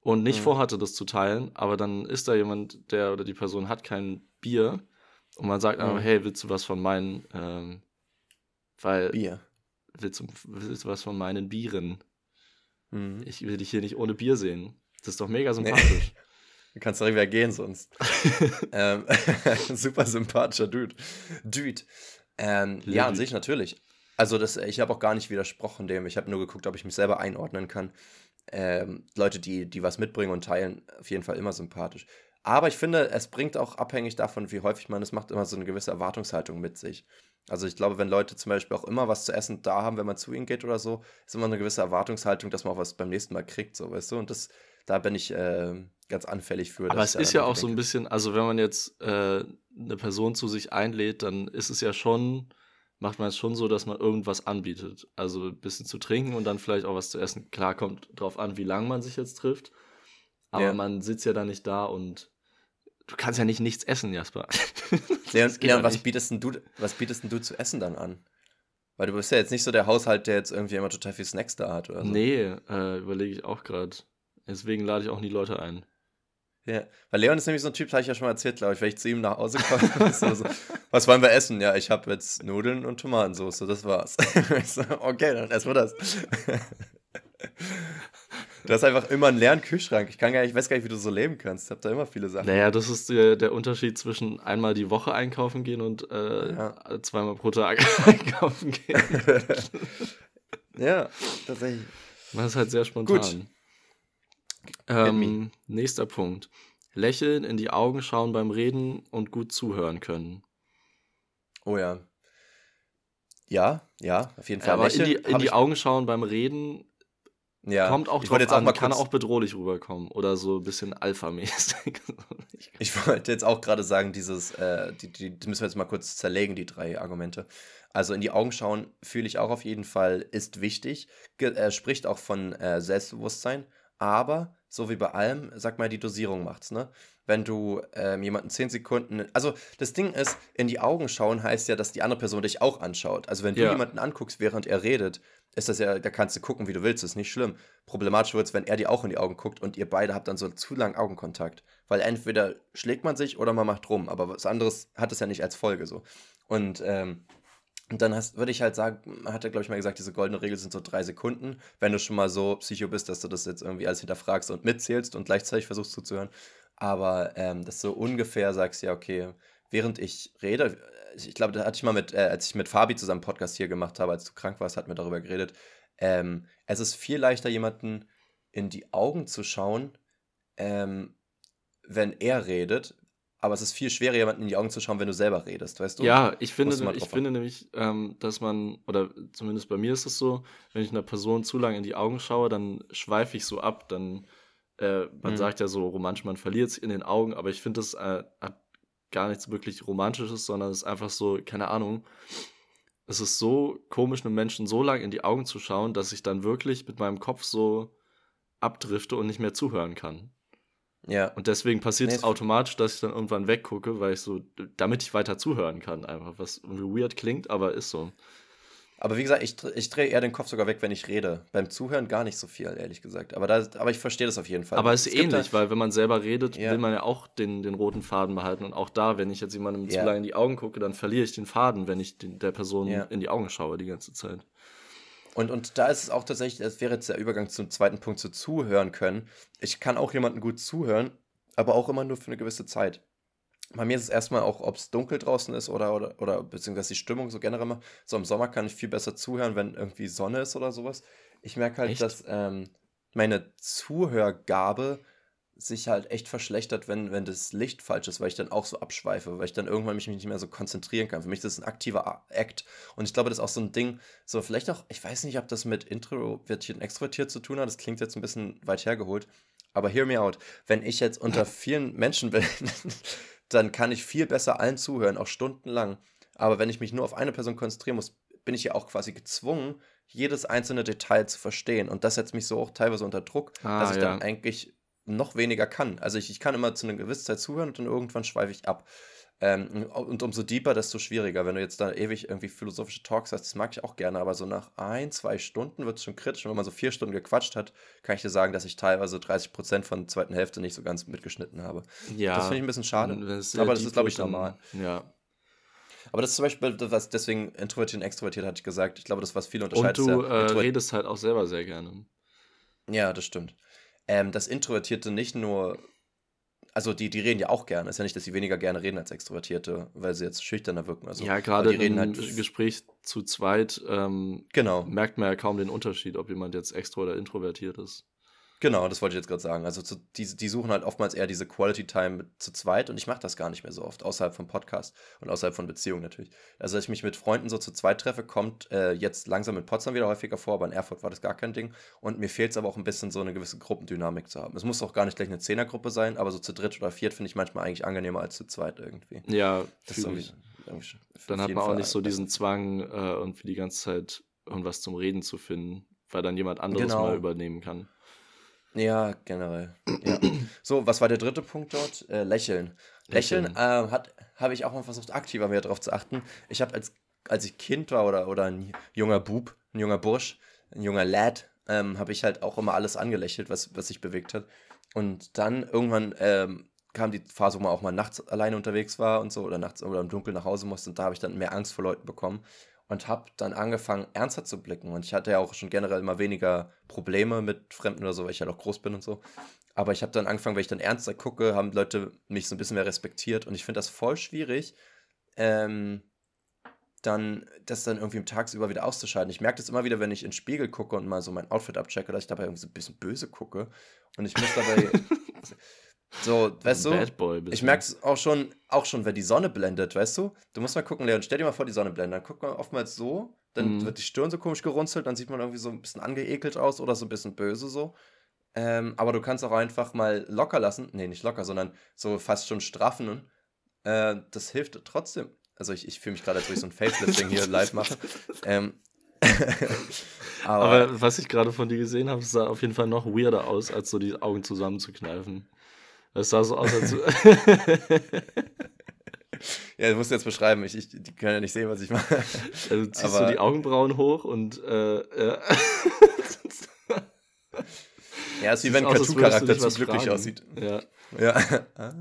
und nicht mhm. vorhatte, das zu teilen, aber dann ist da jemand, der oder die Person hat kein Bier und man sagt mhm. hey, willst du was von meinen, ähm, weil, Bier. Willst du, willst du was von meinen Bieren? Mhm. Ich will dich hier nicht ohne Bier sehen. Das ist doch mega sympathisch. Du kannst direkt wieder gehen sonst. ähm, super sympathischer Dude. Dude. Ähm, ja, an sich natürlich. Also das, ich habe auch gar nicht widersprochen dem. Ich habe nur geguckt, ob ich mich selber einordnen kann. Ähm, Leute, die, die was mitbringen und teilen, auf jeden Fall immer sympathisch. Aber ich finde, es bringt auch abhängig davon, wie häufig man es macht, immer so eine gewisse Erwartungshaltung mit sich. Also ich glaube, wenn Leute zum Beispiel auch immer was zu essen da haben, wenn man zu ihnen geht oder so, ist immer eine gewisse Erwartungshaltung, dass man auch was beim nächsten Mal kriegt, so weißt du. Und das, da bin ich äh, ganz anfällig für. Aber es ist ja auch denke. so ein bisschen, also wenn man jetzt äh, eine Person zu sich einlädt, dann ist es ja schon, macht man es schon so, dass man irgendwas anbietet. Also ein bisschen zu trinken und dann vielleicht auch was zu essen. Klar kommt drauf an, wie lange man sich jetzt trifft. Aber ja. man sitzt ja dann nicht da und du kannst ja nicht nichts essen, Jasper. Leon, Leon was, bietest denn du, was bietest denn du zu essen dann an? Weil du bist ja jetzt nicht so der Haushalt, der jetzt irgendwie immer total viel Snacks da hat oder so. Nee, äh, überlege ich auch gerade. Deswegen lade ich auch nie Leute ein. Ja, weil Leon ist nämlich so ein Typ, habe ich ja schon mal erzählt, glaube ich, wenn ich zu ihm nach Hause komme. so, was wollen wir essen? Ja, ich habe jetzt Nudeln und Tomatensauce, das war's. so, okay, dann essen wir das. Du hast einfach immer einen leeren Kühlschrank. Ich kann gar nicht, ich weiß gar nicht, wie du so leben kannst. Ich habe da immer viele Sachen. Naja, das ist der, der Unterschied zwischen einmal die Woche einkaufen gehen und äh, ja. zweimal pro Tag einkaufen gehen. ja, tatsächlich. Man ist halt sehr spontan. Gut. Ähm, nächster Punkt. Lächeln, in die Augen schauen beim Reden und gut zuhören können. Oh ja. Ja, ja, auf jeden Fall. Ja, aber Lächeln, in die, in die Augen schauen beim Reden ja, Kommt auch drauf jetzt an, auch kann auch bedrohlich rüberkommen oder so ein bisschen alpha-mäßig. ich wollte jetzt auch gerade sagen, dieses, äh, die, die, die, müssen wir jetzt mal kurz zerlegen, die drei Argumente. Also in die Augen schauen fühle ich auch auf jeden Fall, ist wichtig. Ge äh, spricht auch von äh, Selbstbewusstsein, aber so wie bei allem, sag mal, die Dosierung macht's, ne? Wenn du ähm, jemanden zehn Sekunden. Also das Ding ist, in die Augen schauen heißt ja, dass die andere Person dich auch anschaut. Also wenn du ja. jemanden anguckst, während er redet, ist das ja, da kannst du gucken, wie du willst, ist nicht schlimm. Problematisch wird es, wenn er dir auch in die Augen guckt und ihr beide habt dann so zu langen Augenkontakt. Weil entweder schlägt man sich oder man macht rum, aber was anderes hat es ja nicht als Folge so. Und, ähm, und dann würde ich halt sagen, hat er, glaube ich, mal gesagt, diese goldene Regel sind so drei Sekunden. Wenn du schon mal so psycho bist, dass du das jetzt irgendwie alles hinterfragst und mitzählst und gleichzeitig versuchst zuzuhören. Aber ähm, dass du ungefähr sagst, ja, okay, während ich rede, ich glaube, da hatte ich mal mit, äh, als ich mit Fabi zusammen Podcast hier gemacht habe, als du krank warst, hatten wir darüber geredet. Ähm, es ist viel leichter, jemanden in die Augen zu schauen, ähm, wenn er redet, aber es ist viel schwerer, jemanden in die Augen zu schauen, wenn du selber redest, weißt du? Ja, ich finde, ich finde nämlich, ähm, dass man, oder zumindest bei mir ist es so, wenn ich einer Person zu lange in die Augen schaue, dann schweife ich so ab, dann, äh, man mhm. sagt ja so romantisch, man verliert es in den Augen, aber ich finde, das äh, hat gar nichts wirklich Romantisches, sondern es ist einfach so, keine Ahnung. Es ist so komisch, einem Menschen so lange in die Augen zu schauen, dass ich dann wirklich mit meinem Kopf so abdrifte und nicht mehr zuhören kann. Ja. Und deswegen passiert nee, es automatisch, dass ich dann irgendwann weggucke, weil ich so, damit ich weiter zuhören kann, einfach, was irgendwie weird klingt, aber ist so. Aber wie gesagt, ich, ich drehe eher den Kopf sogar weg, wenn ich rede. Beim Zuhören gar nicht so viel, ehrlich gesagt. Aber, da, aber ich verstehe das auf jeden Fall. Aber es ist ähnlich, da, weil wenn man selber redet, ja. will man ja auch den, den roten Faden behalten. Und auch da, wenn ich jetzt jemandem ja. zu lange in die Augen gucke, dann verliere ich den Faden, wenn ich den, der Person ja. in die Augen schaue die ganze Zeit. Und, und da ist es auch tatsächlich, das wäre jetzt der Übergang zum zweiten Punkt zu zuhören können. Ich kann auch jemanden gut zuhören, aber auch immer nur für eine gewisse Zeit bei mir ist es erstmal auch, ob es dunkel draußen ist oder, oder, oder beziehungsweise die Stimmung so generell mal. So im Sommer kann ich viel besser zuhören, wenn irgendwie Sonne ist oder sowas. Ich merke halt, echt? dass ähm, meine Zuhörgabe sich halt echt verschlechtert, wenn, wenn das Licht falsch ist, weil ich dann auch so abschweife, weil ich dann irgendwann mich nicht mehr so konzentrieren kann. Für mich ist das ein aktiver Act. Und ich glaube, das ist auch so ein Ding, so vielleicht auch, ich weiß nicht, ob das mit introvertiert und extrovertiert zu tun hat, das klingt jetzt ein bisschen weit hergeholt, aber hear me out. Wenn ich jetzt unter vielen Menschen bin, dann kann ich viel besser allen zuhören, auch stundenlang. Aber wenn ich mich nur auf eine Person konzentrieren muss, bin ich ja auch quasi gezwungen, jedes einzelne Detail zu verstehen. Und das setzt mich so auch teilweise unter Druck, ah, dass ich ja. dann eigentlich noch weniger kann. Also ich, ich kann immer zu einer gewissen Zeit zuhören und dann irgendwann schweife ich ab. Ähm, und umso deeper, desto schwieriger. Wenn du jetzt da ewig irgendwie philosophische Talks hast, das mag ich auch gerne, aber so nach ein, zwei Stunden wird es schon kritisch. Und wenn man so vier Stunden gequatscht hat, kann ich dir sagen, dass ich teilweise 30 Prozent von der zweiten Hälfte nicht so ganz mitgeschnitten habe. Ja. Das finde ich ein bisschen schade. Das aber das ist, glaube ich, normal. Ja. Aber das ist zum Beispiel, was deswegen introvertiert und extrovertiert, hatte ich gesagt. Ich glaube, das, was viele unterscheidet. Und du äh, redest halt auch selber sehr gerne. Ja, das stimmt. Ähm, das Introvertierte nicht nur also die, die reden ja auch gerne. Ist ja nicht, dass sie weniger gerne reden als Extrovertierte, weil sie jetzt schüchterner wirken. Also, ja, gerade im halt Gespräch zu zweit ähm, genau. merkt man ja kaum den Unterschied, ob jemand jetzt extro oder introvertiert ist. Genau, das wollte ich jetzt gerade sagen. Also zu, die, die suchen halt oftmals eher diese Quality Time zu zweit und ich mache das gar nicht mehr so oft, außerhalb vom Podcast und außerhalb von Beziehungen natürlich. Also, dass ich mich mit Freunden so zu zweit treffe, kommt äh, jetzt langsam in Potsdam wieder häufiger vor, aber in Erfurt war das gar kein Ding. Und mir fehlt es aber auch ein bisschen so eine gewisse Gruppendynamik zu haben. Es muss auch gar nicht gleich eine Zehnergruppe sein, aber so zu dritt oder viert finde ich manchmal eigentlich angenehmer als zu zweit irgendwie. Ja, das ist irgendwie, irgendwie Dann hat man auch Fall nicht so diesen Zwang, äh, irgendwie die ganze Zeit irgendwas zum Reden zu finden, weil dann jemand anderes genau. mal übernehmen kann. Ja, generell. Ja. So, was war der dritte Punkt dort? Äh, lächeln. Lächeln, lächeln äh, habe ich auch mal versucht, aktiver mehr darauf zu achten. Ich habe als, als ich Kind war oder, oder ein junger Bub, ein junger Bursch, ein junger Lad, ähm, habe ich halt auch immer alles angelächelt, was, was sich bewegt hat. Und dann irgendwann ähm, kam die Phase, wo man auch mal nachts alleine unterwegs war und so oder nachts oder im Dunkeln nach Hause musste und da habe ich dann mehr Angst vor Leuten bekommen und habe dann angefangen, ernster zu blicken. Und ich hatte ja auch schon generell immer weniger Probleme mit Fremden oder so, weil ich halt auch groß bin und so. Aber ich habe dann angefangen, wenn ich dann ernster gucke, haben Leute mich so ein bisschen mehr respektiert. Und ich finde das voll schwierig, ähm, dann das dann irgendwie tagsüber wieder auszuschalten. Ich merke das immer wieder, wenn ich in den Spiegel gucke und mal so mein Outfit abchecke, dass ich dabei irgendwie so ein bisschen böse gucke. Und ich muss dabei. So, weißt du, ich merke es auch schon, auch schon, wenn die Sonne blendet, weißt du? Du musst mal gucken, Leon, stell dir mal vor, die Sonne blendet. Dann guckt man oftmals so, dann mhm. wird die Stirn so komisch gerunzelt, dann sieht man irgendwie so ein bisschen angeekelt aus oder so ein bisschen böse so. Ähm, aber du kannst auch einfach mal locker lassen. Nee, nicht locker, sondern so fast schon straffen. Äh, das hilft trotzdem. Also ich, ich fühle mich gerade, als würde ich so ein Facelifting hier live mache. Ähm, aber, aber, was ich gerade von dir gesehen habe, sah auf jeden Fall noch weirder aus, als so die Augen zusammenzukneifen. Es sah so aus, als. ja, du musst jetzt beschreiben. Ich, ich, die können ja nicht sehen, was ich mache. Also, du ziehst Aber... so die Augenbrauen hoch und. Äh, ja. ja, ist wie wenn ein Cartoon-Charakter zu glücklich fragen. aussieht. Ja. Ja. Ah.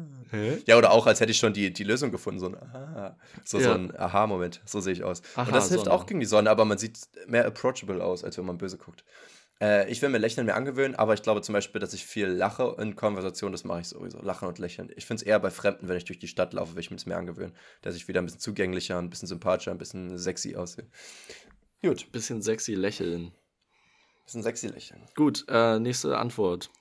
ja, oder auch, als hätte ich schon die, die Lösung gefunden. So ein. So, ja. so ein Aha-Moment. So sehe ich aus. Aha, und das hilft Sonne. auch gegen die Sonne, aber man sieht mehr approachable aus, als wenn man böse guckt. Äh, ich will mir Lächeln mehr angewöhnen, aber ich glaube zum Beispiel, dass ich viel lache in Konversationen, das mache ich sowieso. Lachen und lächeln. Ich finde es eher bei Fremden, wenn ich durch die Stadt laufe, will ich mir das mehr angewöhnen. Dass ich wieder ein bisschen zugänglicher, ein bisschen sympathischer, ein bisschen sexy aussehe. Gut. Bisschen sexy lächeln. Bisschen sexy lächeln. Gut, äh, nächste Antwort.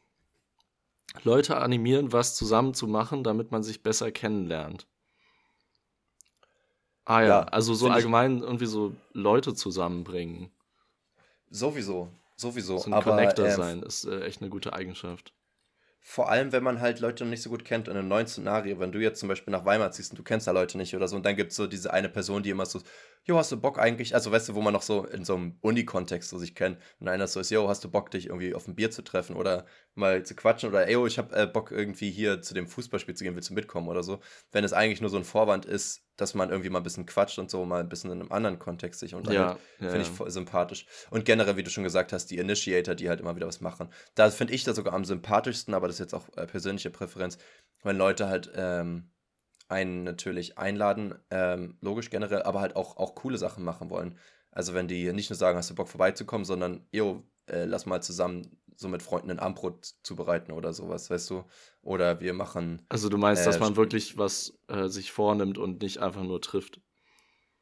Leute animieren, was zusammen zu machen, damit man sich besser kennenlernt. Ah ja, ja also so allgemein irgendwie so Leute zusammenbringen. Sowieso. Sowieso. So ein aber, Connector äh, sein ist äh, echt eine gute Eigenschaft. Vor allem, wenn man halt Leute noch nicht so gut kennt in einem neuen Szenario. Wenn du jetzt zum Beispiel nach Weimar ziehst und du kennst da Leute nicht oder so, und dann gibt es so diese eine Person, die immer so, jo, hast du Bock eigentlich, also weißt du, wo man noch so in so einem Uni-Kontext so sich kennt, und einer so ist, jo, hast du Bock, dich irgendwie auf ein Bier zu treffen oder mal zu quatschen oder, ey, ich hab äh, Bock irgendwie hier zu dem Fußballspiel zu gehen, willst du mitkommen oder so. Wenn es eigentlich nur so ein Vorwand ist, dass man irgendwie mal ein bisschen quatscht und so mal ein bisschen in einem anderen Kontext sich unterhält, ja, ja, finde ich voll sympathisch. Und generell, wie du schon gesagt hast, die Initiator, die halt immer wieder was machen. Da finde ich das sogar am sympathischsten, aber das ist jetzt auch äh, persönliche Präferenz, wenn Leute halt ähm, einen natürlich einladen, ähm, logisch generell, aber halt auch, auch coole Sachen machen wollen. Also wenn die nicht nur sagen, hast du Bock vorbeizukommen, sondern, jo, äh, lass mal zusammen so mit Freunden ein Armbrot zubereiten oder sowas, weißt du? Oder wir machen. Also du meinst, äh, dass man wirklich was äh, sich vornimmt und nicht einfach nur trifft.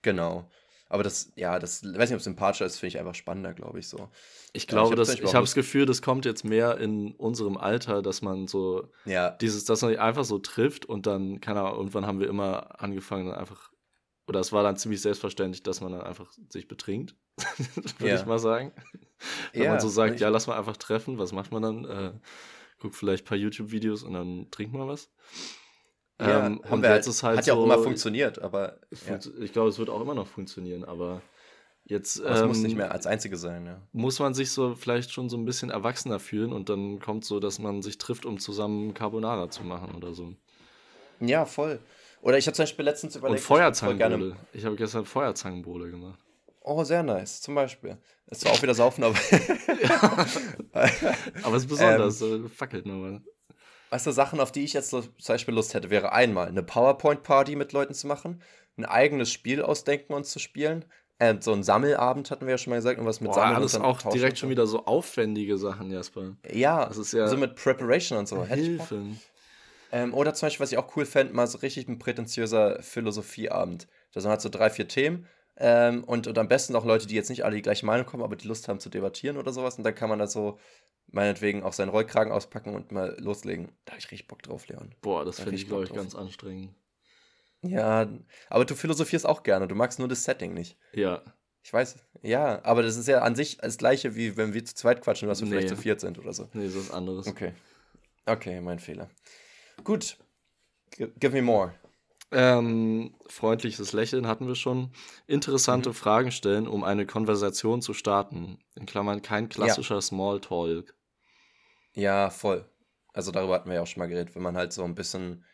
Genau. Aber das, ja, das, weiß nicht, ob es sympathischer ist, finde ich einfach spannender, glaube ich so. Ich glaube, ja, ich, habe das Gefühl, das kommt jetzt mehr in unserem Alter, dass man so ja. dieses, dass man einfach so trifft und dann, keine Ahnung, irgendwann haben wir immer angefangen, dann einfach, oder es war dann ziemlich selbstverständlich, dass man dann einfach sich betrinkt, würde ja. ich mal sagen. Wenn ja, man so sagt, ja, lass mal einfach treffen, was macht man dann? Äh, guckt vielleicht ein paar YouTube-Videos und dann trinkt man was. Ja, ähm, und jetzt halt, ist halt hat ja auch immer funktioniert, aber ja. ich glaube, es wird auch immer noch funktionieren, aber jetzt aber es ähm, muss nicht mehr als einzige sein, ja. Muss man sich so vielleicht schon so ein bisschen erwachsener fühlen und dann kommt so, dass man sich trifft, um zusammen Carbonara zu machen oder so. Ja, voll. Oder ich habe zum Beispiel letztens überlegt. Und Feuerzangenbowle. Ich, ich habe gestern Feuerzangenbowle gemacht. Oh, sehr nice, zum Beispiel. Ist zwar auch wieder saufen, aber. aber es ist besonders, ähm, so fackelt nochmal. Weißt du, Sachen, auf die ich jetzt zum Beispiel Lust hätte, wäre einmal eine PowerPoint-Party mit Leuten zu machen, ein eigenes Spiel ausdenken und zu spielen. Äh, so ein Sammelabend hatten wir ja schon mal gesagt, und was mit Boah, Sammeln. alles auch direkt schon wieder so aufwendige Sachen, Jasper. Ja, das ist ja so mit Preparation und so. Hilfe. Ähm, oder zum Beispiel, was ich auch cool fände, mal so richtig ein prätentiöser Philosophieabend. Da sind halt so drei, vier Themen ähm, und, und am besten auch Leute, die jetzt nicht alle die gleiche Meinung kommen, aber die Lust haben zu debattieren oder sowas. Und dann kann man da so meinetwegen auch seinen Rollkragen auspacken und mal loslegen. Da habe ich richtig Bock drauf, Leon. Boah, das finde ich, glaube ich, ganz anstrengend. Ja, aber du philosophierst auch gerne. Du magst nur das Setting nicht. Ja. Ich weiß, ja, aber das ist ja an sich das gleiche, wie wenn wir zu zweit quatschen, was wir nee. vielleicht zu viert sind oder so. Nee, so ist anderes. Okay. Okay, mein Fehler. Gut. Give me more. Ähm, freundliches Lächeln hatten wir schon. Interessante mhm. Fragen stellen, um eine Konversation zu starten. In Klammern kein klassischer ja. Smalltalk. Ja, voll. Also darüber hatten wir ja auch schon mal geredet, wenn man halt so ein bisschen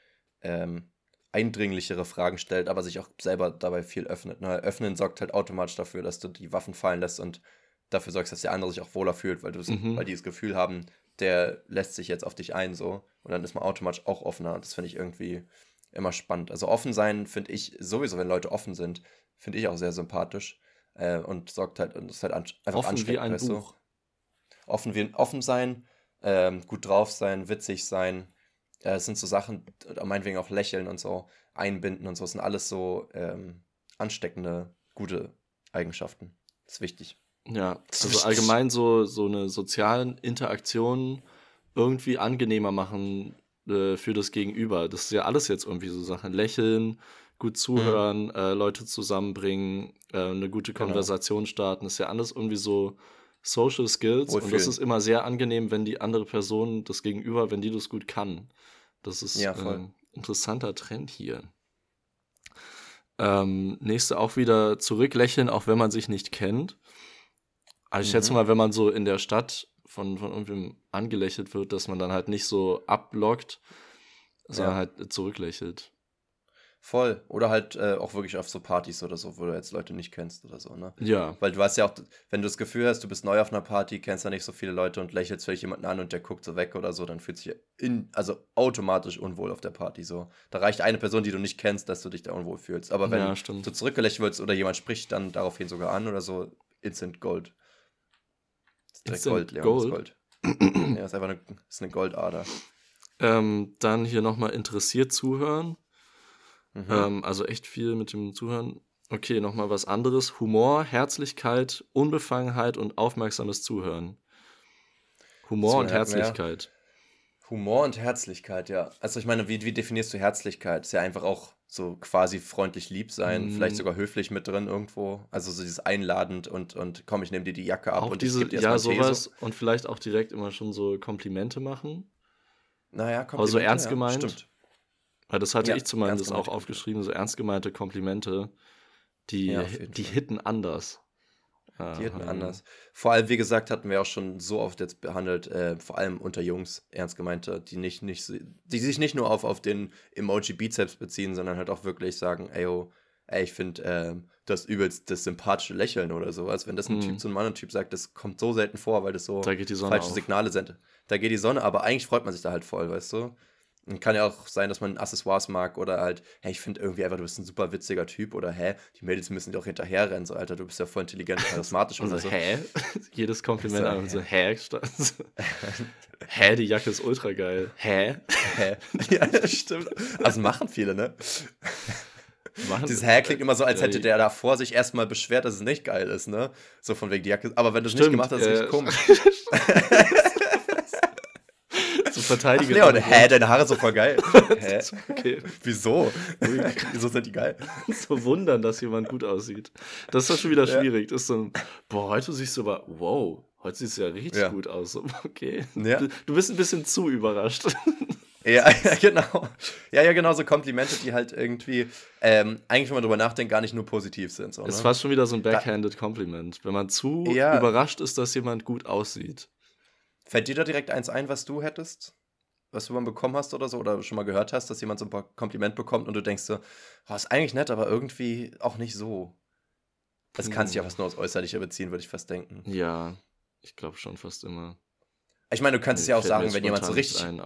ähm, eindringlichere Fragen stellt, aber sich auch selber dabei viel öffnet. Ne? Öffnen sorgt halt automatisch dafür, dass du die Waffen fallen lässt und dafür sorgst, dass der andere sich auch wohler fühlt, weil, mhm. weil die das Gefühl haben, der lässt sich jetzt auf dich ein so und dann ist man automatisch auch offener. Das finde ich irgendwie immer spannend. Also offen sein finde ich sowieso, wenn Leute offen sind, finde ich auch sehr sympathisch äh, und sorgt halt und ist halt an, einfach offen ansteckend. Wie ein weißt Buch. Du? Offen wie offen sein, ähm, gut drauf sein, witzig sein. Äh, es sind so Sachen, meinetwegen auch lächeln und so, einbinden und so. Das sind alles so ähm, ansteckende, gute Eigenschaften. Das ist wichtig. Ja, also allgemein so, so eine sozialen Interaktion irgendwie angenehmer machen äh, für das Gegenüber. Das ist ja alles jetzt irgendwie so Sachen. Lächeln, gut zuhören, mhm. äh, Leute zusammenbringen, äh, eine gute genau. Konversation genau. starten. Das ist ja alles irgendwie so Social Skills. Wohlfühlen. Und das ist immer sehr angenehm, wenn die andere Person, das Gegenüber, wenn die das gut kann. Das ist ja, ein äh, interessanter Trend hier. Ähm, nächste auch wieder zurücklächeln, auch wenn man sich nicht kennt. Also ich schätze mhm. mal, wenn man so in der Stadt von, von irgendwem angelächelt wird, dass man dann halt nicht so ablockt, sondern ja. halt zurücklächelt. Voll. Oder halt äh, auch wirklich auf so Partys oder so, wo du jetzt Leute nicht kennst oder so, ne? Ja. Weil du weißt ja auch, wenn du das Gefühl hast, du bist neu auf einer Party, kennst da nicht so viele Leute und lächelst vielleicht jemanden an und der guckt so weg oder so, dann fühlt sich in, also automatisch unwohl auf der Party so. Da reicht eine Person, die du nicht kennst, dass du dich da unwohl fühlst. Aber wenn ja, du zurückgelächelt wirst oder jemand spricht dann daraufhin sogar an oder so, Instant Gold. Ist Gold, Leon, Gold. Gold. ja, ist einfach eine, ist eine Goldader. Ähm, dann hier nochmal interessiert zuhören. Mhm. Ähm, also echt viel mit dem Zuhören. Okay, nochmal was anderes. Humor, Herzlichkeit, Unbefangenheit und aufmerksames Zuhören. Humor und Herzlichkeit. Humor und Herzlichkeit, ja. Also ich meine, wie, wie definierst du Herzlichkeit? Ist ja einfach auch so quasi freundlich lieb sein, mm. vielleicht sogar höflich mit drin irgendwo. Also so dieses einladend und, und komm, ich nehme dir die Jacke ab auch und diese, ich dir Ja, sowas und vielleicht auch direkt immer schon so Komplimente machen. Naja, Komplimente. Aber so ernst gemeint. Ja, stimmt. Weil das hatte ja, ich zumindest auch aufgeschrieben, so ernst gemeinte Komplimente, die, ja, die hitten anders. Die hitten anders. Vor allem, wie gesagt, hatten wir auch schon so oft jetzt behandelt, äh, vor allem unter Jungs, ernst gemeinte, die nicht, nicht, die sich nicht nur auf, auf den Emoji-Bizeps beziehen, sondern halt auch wirklich sagen, ey, oh, ey ich finde äh, das übelst das sympathische Lächeln oder sowas. Wenn das ein mhm. Typ zu einem anderen Typ sagt, das kommt so selten vor, weil das so da falsche auf. Signale sind. Da geht die Sonne, aber eigentlich freut man sich da halt voll, weißt du? Und kann ja auch sein, dass man Accessoires mag oder halt, hey, ich finde irgendwie einfach, du bist ein super witziger Typ oder hä, die Mädels müssen dir auch hinterherrennen, so Alter, du bist ja voll intelligent und charismatisch also, so. Hä? Jedes Kompliment einfach so, hä? hä, die Jacke ist ultra geil. Hä? Hä? ja, stimmt. Also machen viele, ne? Machen Dieses Hä klingt immer so, als hätte der da vor sich erstmal beschwert, dass es nicht geil ist, ne? So von wegen die Jacke. Aber wenn du es nicht gemacht hast, ist es äh, komisch. Verteidigen. Ach, Leon, hä, deine Haare sind voll geil. hä? Okay. Wieso? Wieso sind die geil? so wundern, dass jemand gut aussieht. Das ist doch schon wieder schwierig. Das ist so, boah, heute siehst du aber, wow, heute siehst du ja richtig ja. gut aus. Okay. Ja. Du, du bist ein bisschen zu überrascht. Ja, ja, genau. Ja, ja, genau, so Komplimente, die halt irgendwie, ähm, eigentlich, wenn man drüber nachdenkt, gar nicht nur positiv sind. So, Es ne? war schon wieder so ein backhanded Kompliment, wenn man zu ja. überrascht ist, dass jemand gut aussieht. Fällt dir da direkt eins ein, was du hättest? Was du mal bekommen hast oder so? Oder schon mal gehört hast, dass jemand so ein Kompliment bekommt und du denkst so, oh, ist eigentlich nett, aber irgendwie auch nicht so. Das kann sich ja fast nur aus äußerlicher beziehen, würde ich fast denken. Ja, ich glaube schon fast immer. Ich meine, du kannst es ja auch sagen, wenn jemand so richtig. Ein,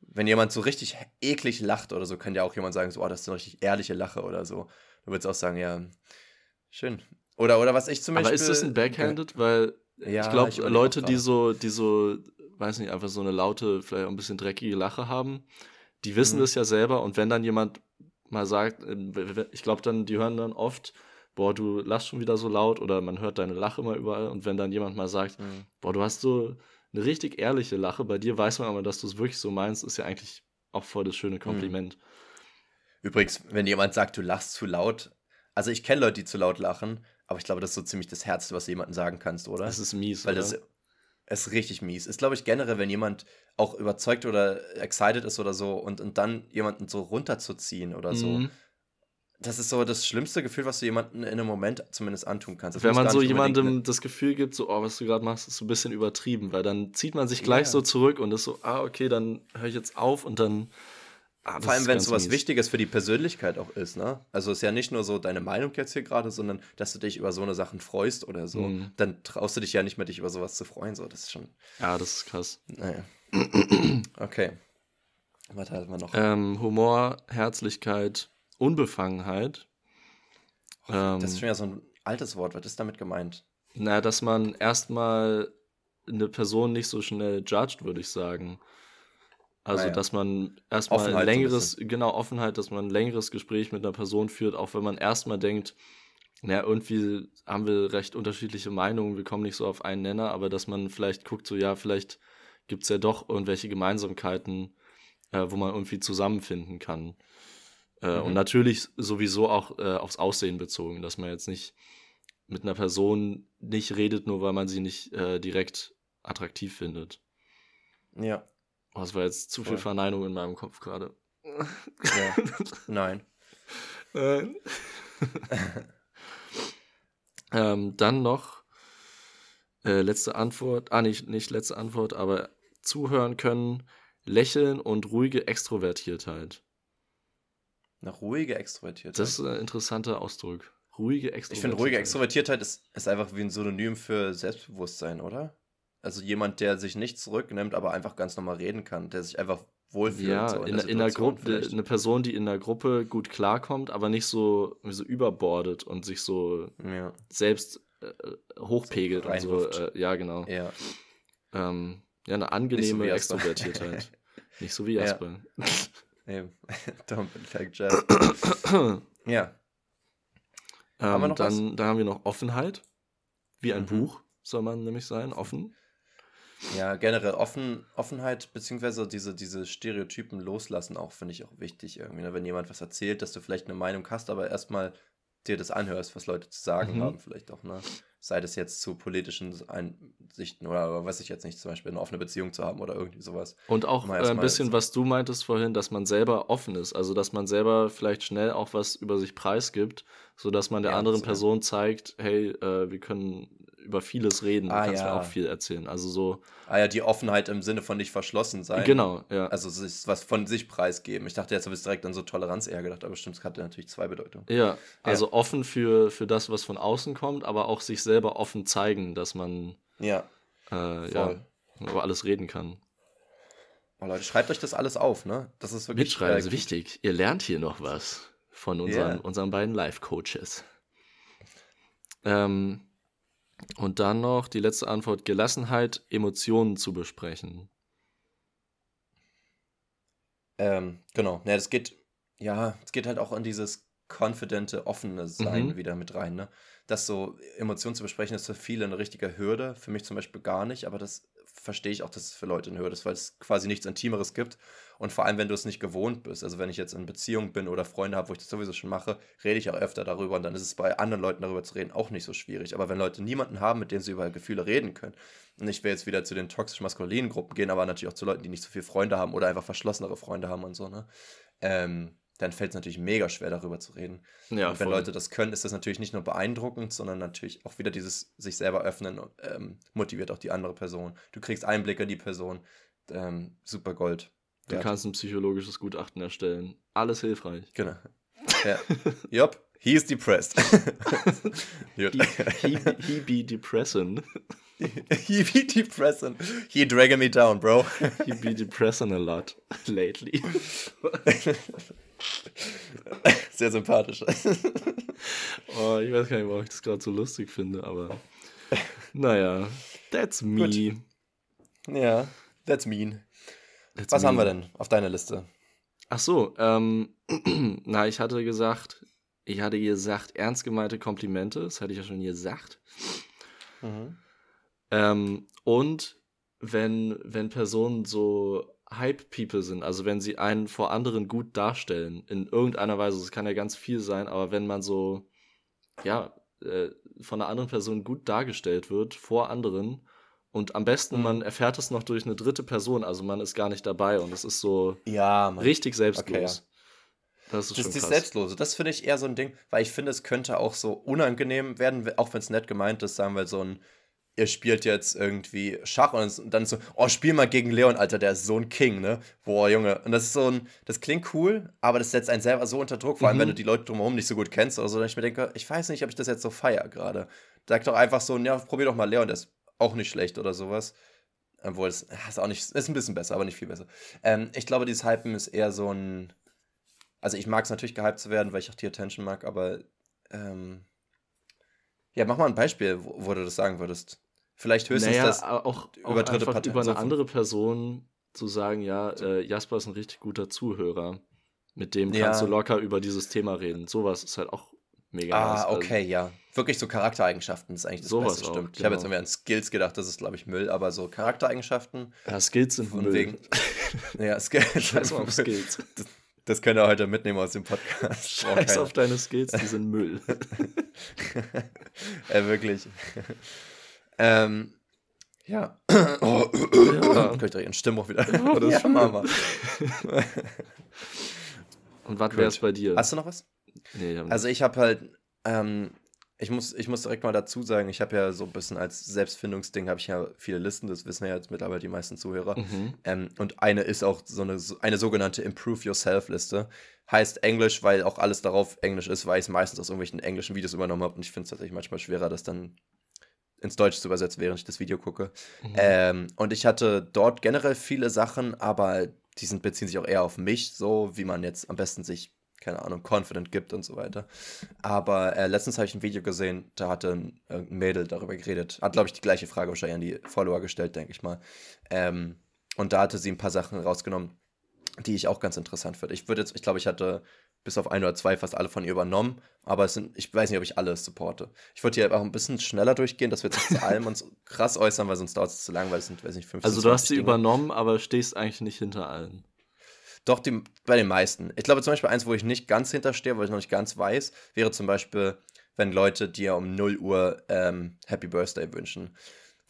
wenn jemand so richtig eklig lacht oder so, kann ja auch jemand sagen, so, oh, das ist eine richtig ehrliche Lache oder so. Du würdest auch sagen, ja, schön. Oder, oder was ich zum Beispiel. Aber ist das ein Backhanded? Weil ja, ich glaube, Leute, die so, die so, weiß nicht, einfach so eine laute, vielleicht auch ein bisschen dreckige Lache haben, Die wissen mhm. das ja selber und wenn dann jemand mal sagt, äh, ich glaube dann, die hören dann oft, boah, du lachst schon wieder so laut oder man hört deine Lache immer überall und wenn dann jemand mal sagt, mhm. boah, du hast so eine richtig ehrliche Lache, bei dir weiß man aber, dass du es wirklich so meinst, ist ja eigentlich auch voll das schöne mhm. Kompliment. Mhm. Übrigens, wenn jemand sagt, du lachst zu laut, also ich kenne Leute, die zu laut lachen, aber ich glaube, das ist so ziemlich das Herzste, was du jemandem sagen kannst, oder? Das ist mies, Weil oder? das ist richtig mies. Ist, glaube ich, generell, wenn jemand auch überzeugt oder excited ist oder so und, und dann jemanden so runterzuziehen oder so. Mhm. Das ist so das schlimmste Gefühl, was du jemandem in einem Moment zumindest antun kannst. Das wenn man so jemandem das Gefühl gibt, so, oh, was du gerade machst, ist so ein bisschen übertrieben, weil dann zieht man sich gleich ja. so zurück und ist so, ah, okay, dann höre ich jetzt auf und dann Ah, Vor allem, wenn es so was Wichtiges für die Persönlichkeit auch ist, ne? Also es ist ja nicht nur so deine Meinung jetzt hier gerade, sondern dass du dich über so eine Sachen freust oder so. Mhm. Dann traust du dich ja nicht mehr, dich über sowas zu freuen. So, das ist schon. Ja, das ist krass. Naja. okay. Was hat man noch? Ähm, Humor, Herzlichkeit, Unbefangenheit. Ähm, das ist schon ja so ein altes Wort. Was ist damit gemeint? Na, dass man erstmal eine Person nicht so schnell judgt, würde ich sagen. Also, ah, ja. dass man erstmal ein längeres, so genau, Offenheit, dass man ein längeres Gespräch mit einer Person führt, auch wenn man erstmal denkt, naja, irgendwie haben wir recht unterschiedliche Meinungen, wir kommen nicht so auf einen Nenner, aber dass man vielleicht guckt, so ja, vielleicht gibt es ja doch irgendwelche Gemeinsamkeiten, äh, wo man irgendwie zusammenfinden kann. Äh, mhm. Und natürlich sowieso auch äh, aufs Aussehen bezogen, dass man jetzt nicht mit einer Person nicht redet, nur weil man sie nicht äh, direkt attraktiv findet. Ja. Oh, das war jetzt zu Voll. viel Verneinung in meinem Kopf gerade. Ja. Nein. Nein. ähm, dann noch äh, letzte Antwort. Ah, nicht, nicht letzte Antwort, aber zuhören können, lächeln und ruhige Extrovertiertheit. Eine ruhige Extrovertiertheit. Das ist ein interessanter Ausdruck. Ruhige Extrovertiertheit. Ich finde, ruhige Extrovertiertheit ist, ist einfach wie ein Synonym für Selbstbewusstsein, oder? Also jemand, der sich nicht zurücknimmt, aber einfach ganz normal reden kann, der sich einfach wohlfühlt. Ja, so in, in, in der Gruppe, eine Person, die in der Gruppe gut klarkommt, aber nicht so, so überbordet und sich so ja. selbst äh, hochpegelt so und so. Äh, ja, genau. Ja. Ähm, ja, eine angenehme so Extrovertiertheit. nicht so wie Jasper. Ja. Eben. Don't be like Jazz. ja. Ähm, dann, dann haben wir noch Offenheit. Wie ein mhm. Buch soll man nämlich sein, offen. Ja, generell offen, Offenheit, beziehungsweise diese, diese Stereotypen loslassen auch, finde ich auch wichtig irgendwie. Ne? Wenn jemand was erzählt, dass du vielleicht eine Meinung hast, aber erstmal dir das anhörst, was Leute zu sagen mhm. haben, vielleicht auch, ne? Sei das jetzt zu politischen Einsichten oder weiß ich jetzt nicht, zum Beispiel eine offene Beziehung zu haben oder irgendwie sowas. Und auch äh, ein bisschen, was du meintest vorhin, dass man selber offen ist, also dass man selber vielleicht schnell auch was über sich preisgibt, sodass man der ja, anderen Person zeigt, hey, äh, wir können über vieles reden, ah, du kannst ja. mir auch viel erzählen. Also so. Ah ja, die Offenheit im Sinne von nicht verschlossen sein. Genau, ja. Also sich was von sich preisgeben. Ich dachte, jetzt habe ich direkt an so Toleranz eher gedacht, aber stimmt, es hatte natürlich zwei Bedeutungen. Ja, also ja. offen für, für das, was von außen kommt, aber auch sich selber offen zeigen, dass man ja, äh, ja über alles reden kann. Oh Leute, schreibt euch das alles auf, ne? Das ist wirklich Mitschreiben ist wichtig. Ihr lernt hier noch was von unseren, yeah. unseren beiden Live-Coaches. Ähm, und dann noch die letzte Antwort: Gelassenheit, Emotionen zu besprechen. Ähm, genau. Ja, das geht, ja, es geht halt auch in dieses confidente, offene Sein mhm. wieder mit rein, ne? Dass so Emotionen zu besprechen ist für viele eine richtige Hürde, für mich zum Beispiel gar nicht, aber das verstehe ich auch, dass es für Leute eine Hürde ist, weil es quasi nichts Intimeres gibt und vor allem, wenn du es nicht gewohnt bist, also wenn ich jetzt in Beziehung bin oder Freunde habe, wo ich das sowieso schon mache, rede ich auch öfter darüber und dann ist es bei anderen Leuten darüber zu reden auch nicht so schwierig. Aber wenn Leute niemanden haben, mit dem sie über Gefühle reden können, und ich will jetzt wieder zu den toxisch-maskulinen Gruppen gehen, aber natürlich auch zu Leuten, die nicht so viele Freunde haben oder einfach verschlossenere Freunde haben und so, ne? Ähm, dann fällt es natürlich mega schwer, darüber zu reden. Ja, und wenn voll. Leute das können, ist das natürlich nicht nur beeindruckend, sondern natürlich auch wieder dieses sich selber öffnen ähm, motiviert auch die andere Person. Du kriegst Einblicke in die Person. Ähm, super Gold. Du ja. kannst ein psychologisches Gutachten erstellen. Alles hilfreich. Genau. Ja. Jupp, he is depressed. he, he, he be depressing. he be depressing. He dragging me down, bro. he be depressing a lot lately. Sehr sympathisch. oh, ich weiß gar nicht, warum ich das gerade so lustig finde, aber naja, that's me. Gut. Ja, that's mean. Jetzt Was haben wir denn auf deiner Liste? Ach so, ähm, na, ich hatte gesagt, ich hatte gesagt, ernst gemeinte Komplimente, das hatte ich ja schon gesagt. Mhm. Ähm, und wenn, wenn Personen so Hype-People sind, also wenn sie einen vor anderen gut darstellen, in irgendeiner Weise, das kann ja ganz viel sein, aber wenn man so, ja, äh, von einer anderen Person gut dargestellt wird, vor anderen, und am besten, mhm. man erfährt es noch durch eine dritte Person, also man ist gar nicht dabei und es ist so ja, richtig selbstlos. Okay, ja. Das ist das, das Selbstlose, das finde ich eher so ein Ding, weil ich finde, es könnte auch so unangenehm werden, auch wenn es nett gemeint ist, sagen wir so ein, ihr spielt jetzt irgendwie Schach und dann so, oh, spiel mal gegen Leon, Alter, der ist so ein King, ne? Boah, Junge. Und das ist so ein, das klingt cool, aber das setzt einen selber so unter Druck, vor allem, mhm. wenn du die Leute drumherum nicht so gut kennst oder so, dass ich mir denke, ich weiß nicht, ob ich das jetzt so feier gerade. Sag doch einfach so, ja, probier doch mal Leon, der ist auch nicht schlecht oder sowas. Obwohl, es ist auch nicht, ist ein bisschen besser, aber nicht viel besser. Ähm, ich glaube, dieses Hypen ist eher so ein, also ich mag es natürlich gehypt zu werden, weil ich auch die Attention mag, aber ähm, ja, mach mal ein Beispiel, wo, wo du das sagen würdest. Vielleicht höchstens naja, das auch, über dritte Parteien. Über eine andere Person zu sagen, ja, äh, Jasper ist ein richtig guter Zuhörer. Mit dem kannst ja. du locker über dieses Thema reden. Sowas ist halt auch mega Ah, nice. Also okay, also, ja. Wirklich so Charaktereigenschaften ist eigentlich das sowas Beste, stimmt. Auch, ich habe jetzt genau. irgendwie an Skills gedacht, das ist, glaube ich, Müll, aber so Charaktereigenschaften. Ja, Skills sind von Müll. Wegen, ja, Skills. Scheiß auf Skills. Das, das könnt ihr heute mitnehmen aus dem Podcast. Scheiß auf deine Skills, die sind Müll. ja, wirklich. Ähm, ja. Oh, ja. Kann ich direkt in Stimmung wieder. Oh, das ist schon mal. Und was wäre es bei dir? Hast du noch was? Nee, also ich habe halt, ähm, ich muss, ich muss direkt mal dazu sagen, ich habe ja so ein bisschen als Selbstfindungsding, habe ich ja viele Listen, das wissen ja jetzt mittlerweile die meisten Zuhörer. Mhm. Ähm, und eine ist auch so eine, eine sogenannte Improve Yourself Liste. Heißt Englisch, weil auch alles darauf Englisch ist, weil ich es meistens aus irgendwelchen englischen Videos übernommen habe und ich finde es tatsächlich manchmal schwerer, das dann ins Deutsche zu übersetzen, während ich das Video gucke. Mhm. Ähm, und ich hatte dort generell viele Sachen, aber die sind, beziehen sich auch eher auf mich, so wie man jetzt am besten sich, keine Ahnung, confident gibt und so weiter. Aber äh, letztens habe ich ein Video gesehen, da hatte ein, ein Mädel darüber geredet. Hat, glaube ich, die gleiche Frage wahrscheinlich an die Follower gestellt, denke ich mal. Ähm, und da hatte sie ein paar Sachen rausgenommen, die ich auch ganz interessant finde. Ich würde jetzt, ich glaube, ich hatte bis auf ein oder zwei fast alle von ihr übernommen. Aber es sind, ich weiß nicht, ob ich alle supporte. Ich würde hier auch ein bisschen schneller durchgehen, dass wir jetzt zu allem uns krass äußern, weil sonst dauert es zu lang, weil es sind, weiß nicht, 15 Also du hast sie Dinge. übernommen, aber stehst eigentlich nicht hinter allen. Doch, die, bei den meisten. Ich glaube zum Beispiel eins, wo ich nicht ganz hinterstehe, weil ich noch nicht ganz weiß, wäre zum Beispiel, wenn Leute dir um 0 Uhr ähm, Happy Birthday wünschen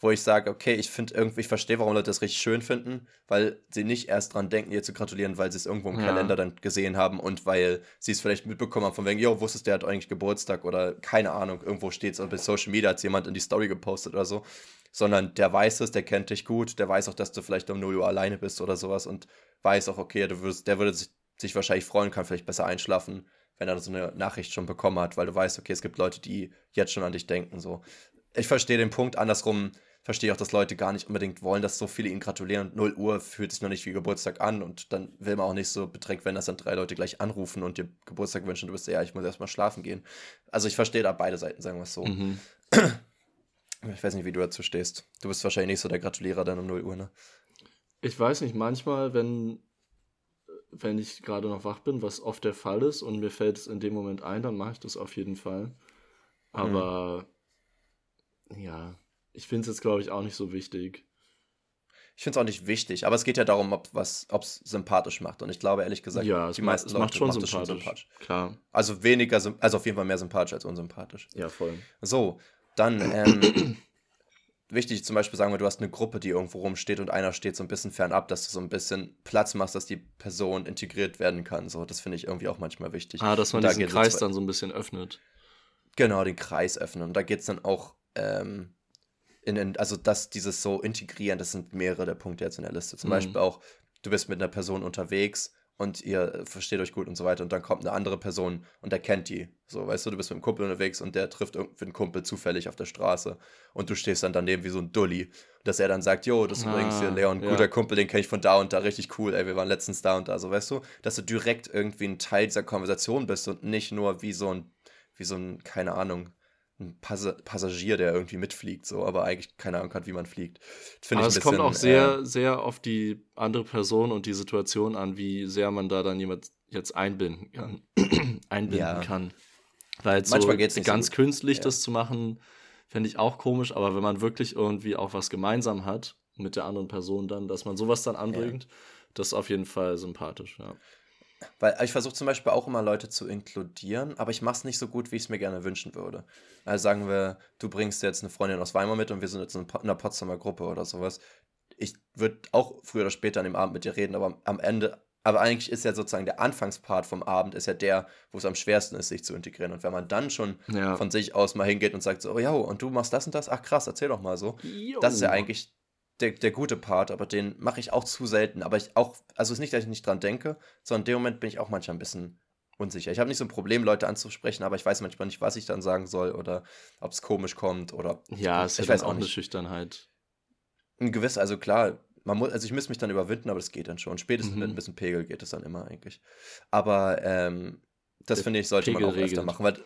wo ich sage, okay, ich finde irgendwie, ich verstehe, warum Leute das richtig schön finden, weil sie nicht erst dran denken, ihr zu gratulieren, weil sie es irgendwo im ja. Kalender dann gesehen haben und weil sie es vielleicht mitbekommen haben, von wegen, yo, wusstest du, der hat eigentlich Geburtstag oder keine Ahnung, irgendwo steht es, oder bei Social Media hat es jemand in die Story gepostet oder so, sondern der weiß es, der kennt dich gut, der weiß auch, dass du vielleicht um 0 Uhr alleine bist oder sowas und weiß auch, okay, du würdest, der würde sich, sich wahrscheinlich freuen, kann vielleicht besser einschlafen, wenn er so eine Nachricht schon bekommen hat, weil du weißt, okay, es gibt Leute, die jetzt schon an dich denken, so. Ich verstehe den Punkt andersrum, verstehe auch, dass Leute gar nicht unbedingt wollen, dass so viele ihnen gratulieren. Und 0 Uhr fühlt sich noch nicht wie Geburtstag an und dann will man auch nicht so bedrängt, wenn das dann drei Leute gleich anrufen und dir Geburtstag wünschen. Du bist ja, ich muss erstmal schlafen gehen. Also ich verstehe da beide Seiten, sagen wir es so. Mhm. Ich weiß nicht, wie du dazu stehst. Du bist wahrscheinlich nicht so der Gratulierer dann um 0 Uhr, ne? Ich weiß nicht, manchmal, wenn, wenn ich gerade noch wach bin, was oft der Fall ist und mir fällt es in dem Moment ein, dann mache ich das auf jeden Fall. Aber mhm. ja, ich finde es jetzt, glaube ich, auch nicht so wichtig. Ich finde es auch nicht wichtig, aber es geht ja darum, ob es sympathisch macht. Und ich glaube, ehrlich gesagt, ja, die meisten es Leute macht schon, macht sympathisch. schon sympathisch. Klar. Also weniger, also auf jeden Fall mehr sympathisch als unsympathisch. Ja, voll. So, dann ähm, wichtig zum Beispiel sagen wir, du hast eine Gruppe, die irgendwo rumsteht und einer steht so ein bisschen fernab, dass du so ein bisschen Platz machst, dass die Person integriert werden kann. So, das finde ich irgendwie auch manchmal wichtig. Ah, dass man und diesen da Kreis dann so ein bisschen öffnet. Genau, den Kreis öffnen. Und da geht es dann auch ähm, in, in, also das, dieses so integrieren, das sind mehrere der Punkte jetzt in der Liste. Zum mhm. Beispiel auch, du bist mit einer Person unterwegs und ihr versteht euch gut und so weiter und dann kommt eine andere Person und er kennt die. So, weißt du, du bist mit einem Kumpel unterwegs und der trifft irgendeinen Kumpel zufällig auf der Straße und du stehst dann daneben wie so ein Dulli. Dass er dann sagt, jo, das ist ah, übrigens hier Leon, ja. guter Kumpel, den kenne ich von da und da, richtig cool, ey, wir waren letztens da und da, so, weißt du, dass du direkt irgendwie ein Teil dieser Konversation bist und nicht nur wie so ein, wie so ein, keine Ahnung, ein Pas Passagier, der irgendwie mitfliegt, so, aber eigentlich keine Ahnung hat, wie man fliegt. aber es kommt auch sehr, äh, sehr auf die andere Person und die Situation an, wie sehr man da dann jemand jetzt einbinden kann. einbinden ja. kann. Weil so Manchmal geht's ganz so künstlich ja. das zu machen, fände ich auch komisch, aber wenn man wirklich irgendwie auch was gemeinsam hat mit der anderen Person dann, dass man sowas dann anbringt, ja. das ist auf jeden Fall sympathisch, ja. Weil ich versuche zum Beispiel auch immer Leute zu inkludieren, aber ich mache es nicht so gut, wie ich es mir gerne wünschen würde. Also sagen wir, du bringst jetzt eine Freundin aus Weimar mit und wir sind jetzt in einer Potsdamer Gruppe oder sowas. Ich würde auch früher oder später an dem Abend mit dir reden, aber am Ende, aber eigentlich ist ja sozusagen der Anfangspart vom Abend ist ja der, wo es am schwersten ist, sich zu integrieren. Und wenn man dann schon ja. von sich aus mal hingeht und sagt so, oh ja, und du machst das und das, ach krass, erzähl doch mal so. Jo. Das ist ja eigentlich der, der gute Part, aber den mache ich auch zu selten. Aber ich auch, also es ist nicht, dass ich nicht dran denke, sondern in dem Moment bin ich auch manchmal ein bisschen unsicher. Ich habe nicht so ein Problem, Leute anzusprechen, aber ich weiß manchmal nicht, was ich dann sagen soll oder ob es komisch kommt oder. Ja, es ist ja auch eine Schüchternheit. Ein gewiss, also klar, man muss, also ich muss mich dann überwinden, aber das geht dann schon. Spätestens mhm. mit ein bisschen Pegel geht es dann immer eigentlich. Aber ähm, das finde ich, sollte Pegel man auch regelt. öfter machen. Weil,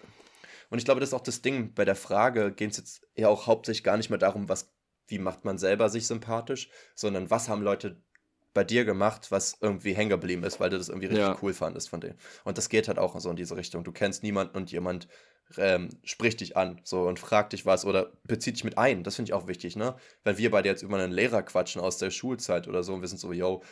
und ich glaube, das ist auch das Ding, bei der Frage geht es jetzt ja auch hauptsächlich gar nicht mehr darum, was wie macht man selber sich sympathisch, sondern was haben Leute bei dir gemacht, was irgendwie hängen geblieben ist, weil du das irgendwie richtig ja. cool fandest von denen. Und das geht halt auch so in diese Richtung. Du kennst niemanden und jemand ähm, spricht dich an so und fragt dich was oder bezieht dich mit ein. Das finde ich auch wichtig, ne? Weil wir beide jetzt über einen Lehrer quatschen aus der Schulzeit oder so und wir sind so, yo,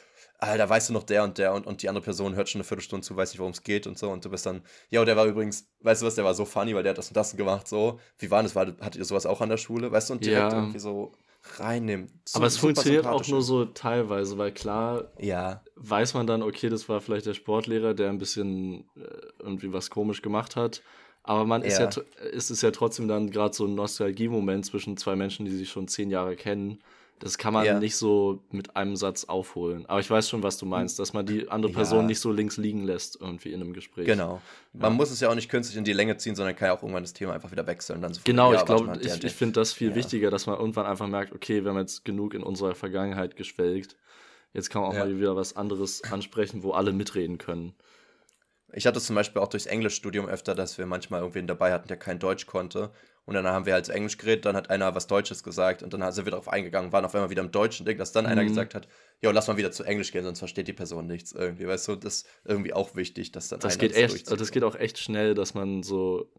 Alter, weißt du noch der und der und, und die andere Person hört schon eine Viertelstunde zu, weiß nicht, worum es geht und so und du bist dann, ja, der war übrigens, weißt du was, der war so funny, weil der hat das und das gemacht, so. Wie war das? War, hattet ihr sowas auch an der Schule, weißt du, und direkt ja. irgendwie so reinnimmt. So, Aber es funktioniert auch nur so teilweise, weil klar ja. weiß man dann, okay, das war vielleicht der Sportlehrer, der ein bisschen äh, irgendwie was komisch gemacht hat. Aber man ja. ist ja ist es ja trotzdem dann gerade so ein Nostalgie-Moment zwischen zwei Menschen, die sich schon zehn Jahre kennen. Das kann man ja. nicht so mit einem Satz aufholen. Aber ich weiß schon, was du meinst, dass man die andere Person ja. nicht so links liegen lässt irgendwie in einem Gespräch. Genau. Man ja. muss es ja auch nicht künstlich in die Länge ziehen, sondern kann ja auch irgendwann das Thema einfach wieder wechseln. Dann so genau, ich glaube, ich, ich finde das viel wichtiger, dass man irgendwann einfach merkt, okay, wir haben jetzt genug in unserer Vergangenheit geschwelgt. Jetzt kann man auch mal wieder was anderes ansprechen, wo alle mitreden können. Ich hatte zum Beispiel auch durchs Englischstudium öfter, dass wir manchmal irgendwen dabei hatten, der kein Deutsch konnte. Und dann haben wir halt Englisch geredet, dann hat einer was Deutsches gesagt und dann sind wir darauf eingegangen, waren auf einmal wieder im deutschen Ding, dass dann mhm. einer gesagt hat, ja, lass mal wieder zu Englisch gehen, sonst versteht die Person nichts irgendwie. Weißt du, das ist irgendwie auch wichtig, dass dann das geht echt, also das geht auch echt schnell, dass man so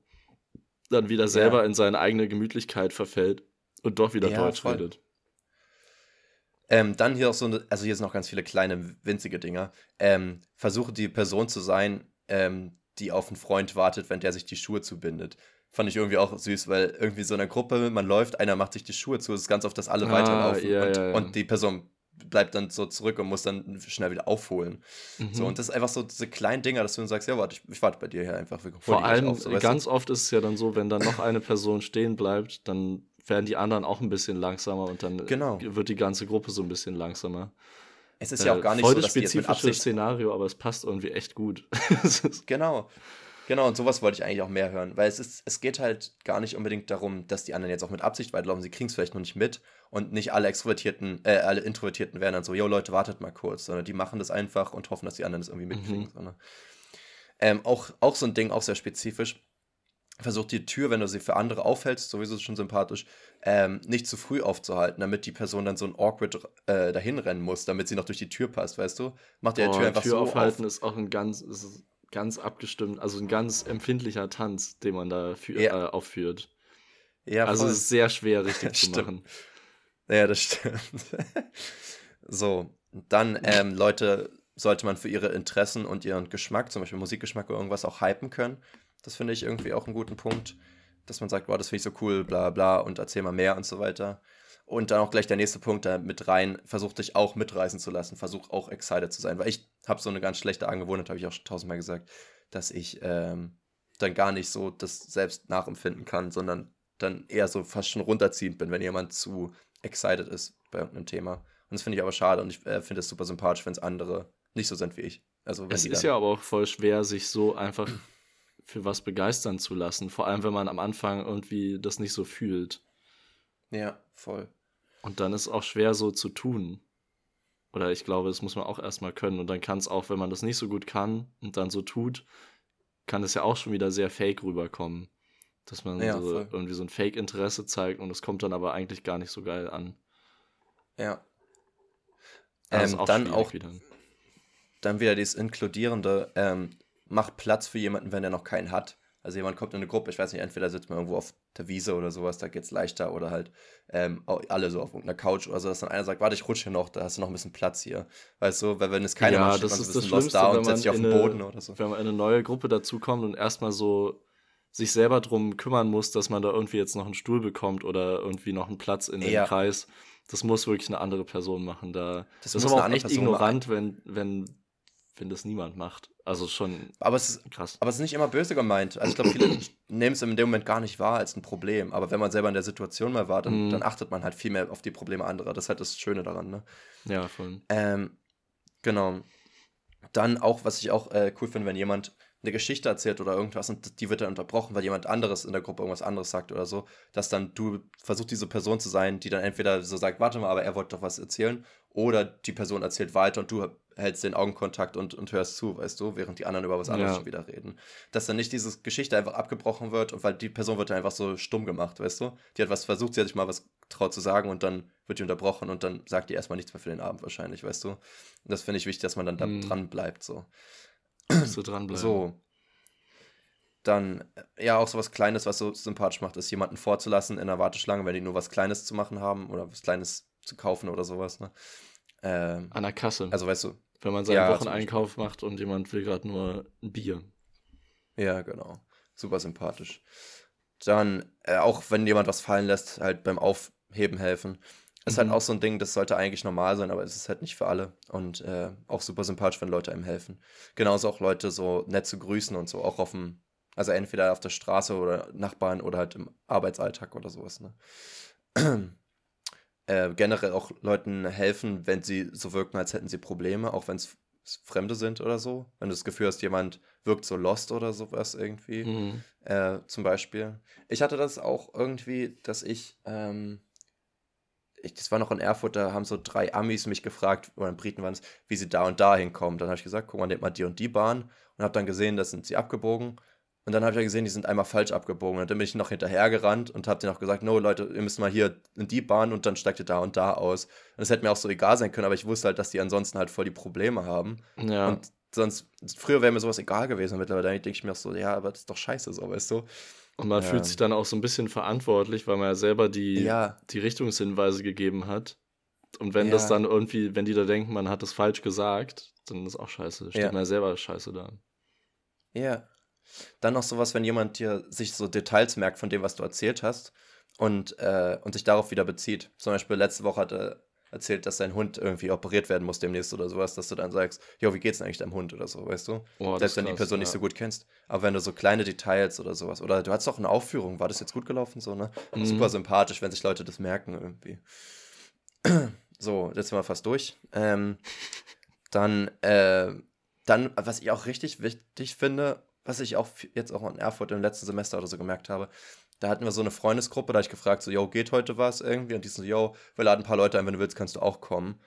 dann wieder selber ja. in seine eigene Gemütlichkeit verfällt und doch wieder ja, Deutsch voll. redet. Ähm, dann hier auch so, also hier sind noch ganz viele kleine, winzige Dinger. Ähm, versuche die Person zu sein, ähm, die auf einen Freund wartet, wenn der sich die Schuhe zubindet. Fand ich irgendwie auch süß, weil irgendwie so in einer Gruppe, man läuft, einer macht sich die Schuhe zu, es ist ganz oft, dass alle ah, weiterlaufen ja, und, ja. und die Person bleibt dann so zurück und muss dann schnell wieder aufholen. Mhm. So, und das ist einfach so diese kleinen Dinger, dass du dann sagst, ja, warte, ich, ich warte bei dir hier einfach. Vor allem, auf, so, ganz oft ist es ja dann so, wenn dann noch eine Person stehen bleibt, dann werden die anderen auch ein bisschen langsamer und dann genau. wird die ganze Gruppe so ein bisschen langsamer. Es ist ja auch gar nicht Voll so, dass spezifische Szenario, aber es passt irgendwie echt gut. genau. Genau, und sowas wollte ich eigentlich auch mehr hören, weil es ist, es geht halt gar nicht unbedingt darum, dass die anderen jetzt auch mit Absicht weiterlaufen, sie kriegen es vielleicht noch nicht mit und nicht alle Extrovertierten, äh, alle Introvertierten werden dann so, yo Leute, wartet mal kurz, sondern die machen das einfach und hoffen, dass die anderen das irgendwie mitkriegen. Mhm. Ähm, auch, auch so ein Ding, auch sehr spezifisch, versucht die Tür, wenn du sie für andere aufhältst, sowieso schon sympathisch, ähm, nicht zu früh aufzuhalten, damit die Person dann so ein awkward äh, dahin rennen muss, damit sie noch durch die Tür passt, weißt du? Macht ja die Tür einfach Tür so aufhalten auf. ist auch ein ganz, ist ganz abgestimmt, also ein ganz empfindlicher Tanz, den man da für, ja. äh, aufführt. Ja, also es ist sehr schwer richtig zu machen. Ja, das stimmt. so, dann ähm, Leute sollte man für ihre Interessen und ihren Geschmack, zum Beispiel Musikgeschmack oder irgendwas, auch hypen können. Das finde ich irgendwie auch einen guten Punkt, dass man sagt, wow, das finde ich so cool, bla bla und erzähl mal mehr und so weiter. Und dann auch gleich der nächste Punkt da mit rein, versuch dich auch mitreißen zu lassen, versuch auch excited zu sein, weil ich habe so eine ganz schlechte Angewohnheit, habe ich auch schon tausendmal gesagt, dass ich ähm, dann gar nicht so das selbst nachempfinden kann, sondern dann eher so fast schon runterziehend bin, wenn jemand zu excited ist bei irgendeinem Thema. Und das finde ich aber schade und ich äh, finde es super sympathisch, wenn es andere nicht so sind wie ich. Also, es ist ja aber auch voll schwer, sich so einfach für was begeistern zu lassen, vor allem wenn man am Anfang irgendwie das nicht so fühlt. Ja, voll. Und dann ist es auch schwer so zu tun. Oder ich glaube, das muss man auch erstmal können. Und dann kann es auch, wenn man das nicht so gut kann und dann so tut, kann es ja auch schon wieder sehr fake rüberkommen. Dass man ja, so irgendwie so ein Fake-Interesse zeigt und es kommt dann aber eigentlich gar nicht so geil an. Ja. Ähm, auch dann auch wieder. dann wieder dieses Inkludierende, ähm, macht Platz für jemanden, wenn er noch keinen hat. Also jemand kommt in eine Gruppe, ich weiß nicht, entweder sitzt man irgendwo auf der Wiese oder sowas, da geht es leichter oder halt ähm, alle so auf irgendeiner Couch oder so, dass dann einer sagt, warte, ich rutsche hier noch, da hast du noch ein bisschen Platz hier. Weißt du, weil wenn es keiner ja, macht, das ist das Schlimmste, da und setzt sich auf den Boden oder so. Wenn man in eine neue Gruppe dazukommt und erstmal so sich selber drum kümmern muss, dass man da irgendwie jetzt noch einen Stuhl bekommt oder irgendwie noch einen Platz in ja. dem Kreis. Das muss wirklich eine andere Person machen. Da, das, das ist aber auch echt Person ignorant, wenn, wenn wenn das niemand macht. Also schon aber es ist, krass. Aber es ist nicht immer böse gemeint. Also ich glaube, viele nehmen es in dem Moment gar nicht wahr als ein Problem. Aber wenn man selber in der Situation mal war, dann, mm. dann achtet man halt viel mehr auf die Probleme anderer. Das ist halt das Schöne daran, ne? Ja, voll. Ähm, genau. Dann auch, was ich auch äh, cool finde, wenn jemand eine Geschichte erzählt oder irgendwas und die wird dann unterbrochen, weil jemand anderes in der Gruppe irgendwas anderes sagt oder so, dass dann du versuchst, diese Person zu sein, die dann entweder so sagt, warte mal, aber er wollte doch was erzählen, oder die Person erzählt weiter und du hältst den Augenkontakt und, und hörst zu, weißt du, während die anderen über was anderes ja. schon wieder reden. Dass dann nicht diese Geschichte einfach abgebrochen wird und weil die Person wird dann einfach so stumm gemacht, weißt du? Die hat was versucht, sie hat sich mal was traut zu sagen und dann wird die unterbrochen und dann sagt die erstmal nichts mehr für den Abend wahrscheinlich, weißt du? Und das finde ich wichtig, dass man dann da mhm. dran bleibt, so. So dranbleiben. So. Dann, ja, auch so was Kleines, was so sympathisch macht, ist jemanden vorzulassen in der Warteschlange, wenn die nur was Kleines zu machen haben oder was Kleines zu kaufen oder sowas, ne? Ähm, An der Kasse. Also, weißt du. Wenn man seinen ja, Wocheneinkauf macht und jemand will gerade nur ein Bier. Ja, genau. Super sympathisch. Dann, äh, auch wenn jemand was fallen lässt, halt beim Aufheben helfen. Ist halt mhm. halt auch so ein Ding, das sollte eigentlich normal sein, aber es ist halt nicht für alle. Und äh, auch super sympathisch, wenn Leute einem helfen. Genauso auch Leute so nett zu grüßen und so, auch auf dem, also entweder auf der Straße oder Nachbarn oder halt im Arbeitsalltag oder sowas. Ne? äh, generell auch Leuten helfen, wenn sie so wirken, als hätten sie Probleme, auch wenn es Fremde sind oder so. Wenn du das Gefühl hast, jemand wirkt so lost oder sowas irgendwie. Mhm. Äh, zum Beispiel. Ich hatte das auch irgendwie, dass ich, ähm, ich, das war noch in Erfurt, da haben so drei Amis mich gefragt, oder Briten waren es, wie sie da und da hinkommen. Dann habe ich gesagt, guck mal, nehmt mal die und die Bahn und habe dann gesehen, da sind sie abgebogen und dann habe ich ja gesehen, die sind einmal falsch abgebogen. Und dann bin ich noch hinterhergerannt und habe denen auch gesagt, no Leute, ihr müsst mal hier in die Bahn und dann steigt ihr da und da aus. Und das hätte mir auch so egal sein können, aber ich wusste halt, dass die ansonsten halt voll die Probleme haben. Ja. Und sonst, früher wäre mir sowas egal gewesen. Mittlerweile denke ich mir auch so, ja, aber das ist doch scheiße so, weißt du. Und man ähm, fühlt sich dann auch so ein bisschen verantwortlich, weil man ja selber die, ja. die Richtungshinweise gegeben hat. Und wenn ja. das dann irgendwie, wenn die da denken, man hat das falsch gesagt, dann ist auch scheiße. Steht ja. man ja selber scheiße da. Ja, dann noch sowas, wenn jemand dir sich so Details merkt von dem, was du erzählt hast und, äh, und sich darauf wieder bezieht. Zum Beispiel letzte Woche hat er erzählt, dass sein Hund irgendwie operiert werden muss demnächst oder sowas, dass du dann sagst, jo, wie geht's denn eigentlich deinem Hund oder so, weißt du? Oh, Selbst wenn die Person ja. nicht so gut kennst. Aber wenn du so kleine Details oder sowas, oder du hattest auch eine Aufführung, war das jetzt gut gelaufen, so, ne? Mhm. Super sympathisch, wenn sich Leute das merken irgendwie. so, jetzt sind wir fast durch. Ähm, dann, äh, dann, was ich auch richtig wichtig finde, was ich auch jetzt auch in Erfurt im letzten Semester oder so gemerkt habe, da hatten wir so eine Freundesgruppe, da habe ich gefragt, so, yo, geht heute was irgendwie? Und die so, yo, wir laden ein paar Leute ein, wenn du willst, kannst du auch kommen.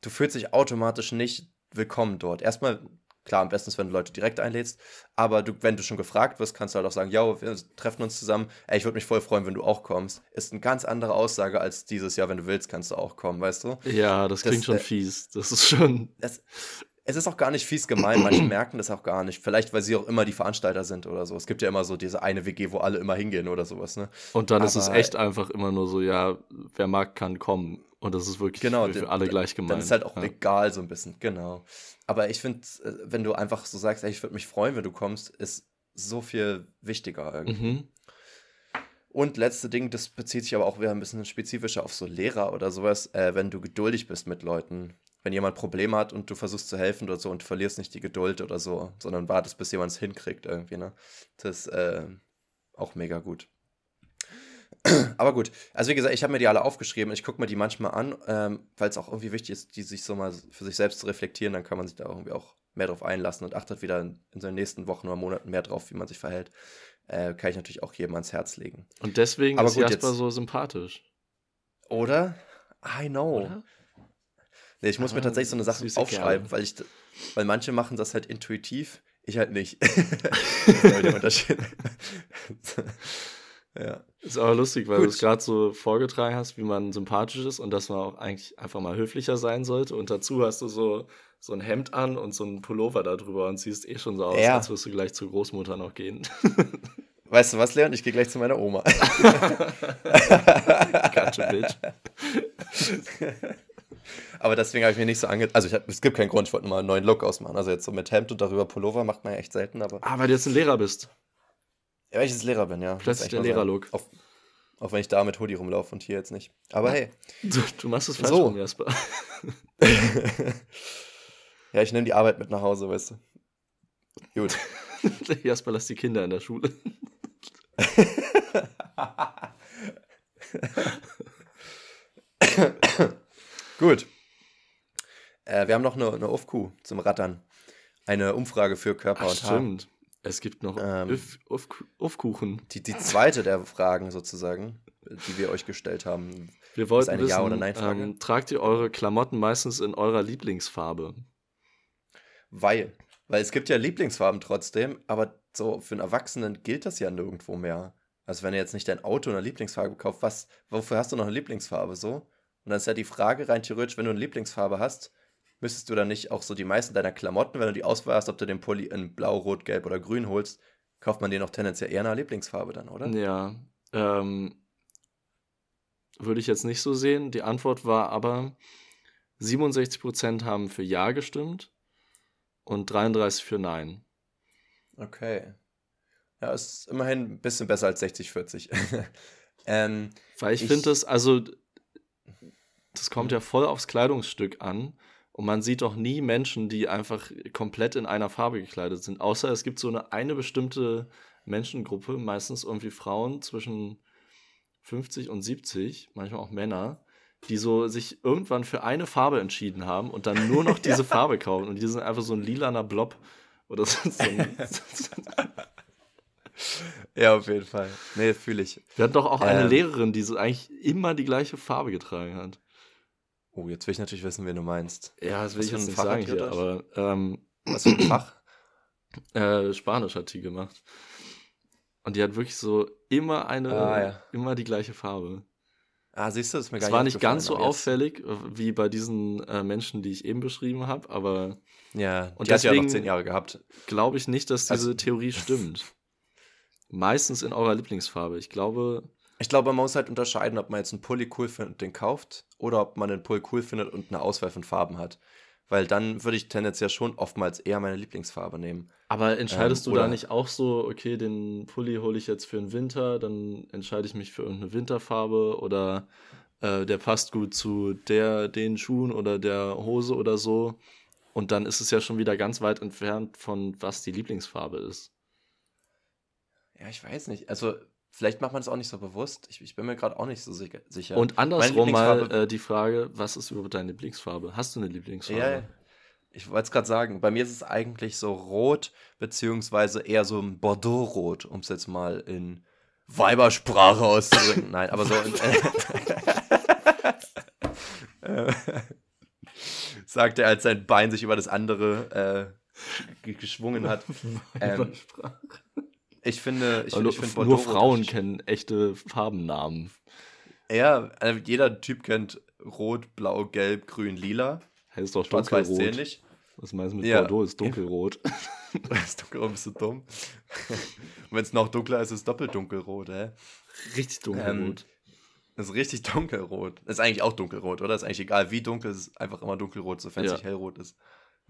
Du fühlst dich automatisch nicht willkommen dort. Erstmal, klar, am besten ist, wenn du Leute direkt einlädst, aber du, wenn du schon gefragt wirst, kannst du halt auch sagen, yo, wir treffen uns zusammen, ey, ich würde mich voll freuen, wenn du auch kommst. Ist eine ganz andere Aussage als dieses, ja, wenn du willst, kannst du auch kommen, weißt du? Ja, das klingt das, schon äh, fies. Das ist schon. Das, es ist auch gar nicht fies gemein, manche merken das auch gar nicht. Vielleicht, weil sie auch immer die Veranstalter sind oder so. Es gibt ja immer so diese eine WG, wo alle immer hingehen oder sowas, ne? Und dann Aber ist es echt einfach immer nur so, ja, wer mag, kann kommen. Und das ist wirklich genau, für alle gleich gemeint. Dann ist halt auch ja. egal so ein bisschen, genau. Aber ich finde, äh, wenn du einfach so sagst, ey, ich würde mich freuen, wenn du kommst, ist so viel wichtiger irgendwie. Mhm. Und letzte Ding, das bezieht sich aber auch wieder ein bisschen spezifischer auf so Lehrer oder sowas, äh, wenn du geduldig bist mit Leuten wenn jemand Probleme hat und du versuchst zu helfen oder so und verlierst nicht die Geduld oder so, sondern wartest, bis jemand es hinkriegt irgendwie, ne? Das ist äh, auch mega gut. Aber gut, also wie gesagt, ich habe mir die alle aufgeschrieben. Ich gucke mir die manchmal an, ähm, weil es auch irgendwie wichtig ist, die sich so mal für sich selbst zu reflektieren. Dann kann man sich da irgendwie auch mehr drauf einlassen und achtet wieder in, in seinen nächsten Wochen oder Monaten mehr drauf, wie man sich verhält. Äh, kann ich natürlich auch jedem ans Herz legen. Und deswegen Aber ist gut, Jasper jetzt, so sympathisch. Oder? I know. Oder? Nee, ich muss mir tatsächlich so eine Sache aufschreiben, weil ich, weil manche machen das halt intuitiv, ich halt nicht. das ist halt der Unterschied. Ja. Ist aber lustig, weil Gut. du es gerade so vorgetragen hast, wie man sympathisch ist und dass man auch eigentlich einfach mal höflicher sein sollte. Und dazu hast du so, so ein Hemd an und so ein Pullover darüber und siehst eh schon so aus, ja. als wirst du gleich zur Großmutter noch gehen. Weißt du was, Leon? Ich gehe gleich zu meiner Oma. gotcha, bitch. Aber deswegen habe ich mir nicht so ange... Also hab, es gibt keinen Grund, ich wollte nur mal einen neuen Look ausmachen. Also jetzt so mit Hemd und darüber Pullover macht man ja echt selten, aber... Ah, weil du jetzt ein Lehrer bist. Ja, weil ich jetzt Lehrer bin, ja. Plötzlich der Lehrerlook. Auch, auch wenn ich da mit Hoodie rumlaufe und hier jetzt nicht. Aber hey. Du, du machst es falsch so. rum, Jasper. ja, ich nehme die Arbeit mit nach Hause, weißt du. Gut. Jasper lass die Kinder in der Schule. Gut. Äh, wir haben noch eine, eine UFQ zum Rattern. Eine Umfrage für Körper Ach, und Haar. Stimmt. Es gibt noch ähm. Die, die zweite der Fragen sozusagen, die wir euch gestellt haben. Wir wollten eine wissen, Ja- oder Nein-Frage. Ähm, tragt ihr eure Klamotten meistens in eurer Lieblingsfarbe? Weil. Weil es gibt ja Lieblingsfarben trotzdem, aber so für einen Erwachsenen gilt das ja nirgendwo mehr. Also wenn du jetzt nicht dein Auto in einer Lieblingsfarbe kaufst, was, wofür hast du noch eine Lieblingsfarbe so? Und dann ist ja die Frage rein theoretisch, wenn du eine Lieblingsfarbe hast, müsstest du dann nicht auch so die meisten deiner Klamotten, wenn du die Auswahl hast, ob du den Pulli in Blau, Rot, Gelb oder Grün holst, kauft man den noch tendenziell eher nach Lieblingsfarbe dann, oder? Ja. Ähm, würde ich jetzt nicht so sehen. Die Antwort war aber, 67% haben für Ja gestimmt und 33 für Nein. Okay. Ja, ist immerhin ein bisschen besser als 60-40. ähm, Weil ich, ich finde das, also, das kommt ja voll aufs Kleidungsstück an. Und man sieht doch nie Menschen, die einfach komplett in einer Farbe gekleidet sind. Außer es gibt so eine, eine bestimmte Menschengruppe, meistens irgendwie Frauen zwischen 50 und 70, manchmal auch Männer, die so sich irgendwann für eine Farbe entschieden haben und dann nur noch diese Farbe kaufen. Und die sind einfach so ein lilaner Blob oder so. so ein, ja, auf jeden Fall. Nee, fühle ich. Wir hatten doch auch eine ähm, Lehrerin, die so eigentlich immer die gleiche Farbe getragen hat. Oh, jetzt will ich natürlich wissen, wen du meinst. Ja, das will Was ich nicht sagen hier, aber ähm, was für ein Fach? Äh, Spanisch hat die gemacht. Und die hat wirklich so immer eine, ah, ja. immer die gleiche Farbe. Ah, siehst du, das ist mir gar Es war nicht ganz so auffällig wie bei diesen äh, Menschen, die ich eben beschrieben habe, aber. Ja, und die deswegen hat ja noch zehn Jahre gehabt. Glaube ich nicht, dass diese also, Theorie stimmt. Meistens in eurer Lieblingsfarbe. Ich glaube, ich glaube, man muss halt unterscheiden, ob man jetzt einen Pulli cool findet und den kauft oder ob man einen Pulli cool findet und eine Auswahl von Farben hat. Weil dann würde ich tendenziell schon oftmals eher meine Lieblingsfarbe nehmen. Aber entscheidest ähm, du da nicht auch so, okay, den Pulli hole ich jetzt für den Winter, dann entscheide ich mich für irgendeine Winterfarbe oder äh, der passt gut zu der, den Schuhen oder der Hose oder so. Und dann ist es ja schon wieder ganz weit entfernt von was die Lieblingsfarbe ist. Ja, ich weiß nicht. Also Vielleicht macht man es auch nicht so bewusst. Ich, ich bin mir gerade auch nicht so sicher. Und andersrum mal äh, die Frage, was ist überhaupt deine Lieblingsfarbe? Hast du eine Lieblingsfarbe? Ja, ich wollte es gerade sagen. Bei mir ist es eigentlich so rot, beziehungsweise eher so ein Bordeaux-Rot, um es jetzt mal in Weibersprache auszudrücken. Nein, aber so in. Äh, sagt er, als sein Bein sich über das andere äh, geschwungen hat. Ähm, ich finde, ich, ich finde Nur Frauen kennen echte Farbennamen. Ja, also jeder Typ kennt Rot, Blau, Gelb, Grün, Lila. Heißt doch dunkelrot. nicht. Was meinst du mit ja. Bordeaux? Ist dunkelrot. ist dunkelrot, bist du dumm. Wenn es noch dunkler ist, ist es doppelt dunkelrot, hä? Richtig dunkelrot. Ähm, ist richtig dunkelrot. Ist eigentlich auch dunkelrot, oder? Ist eigentlich egal, wie dunkel, es ist einfach immer dunkelrot, sofern es ja. nicht hellrot ist.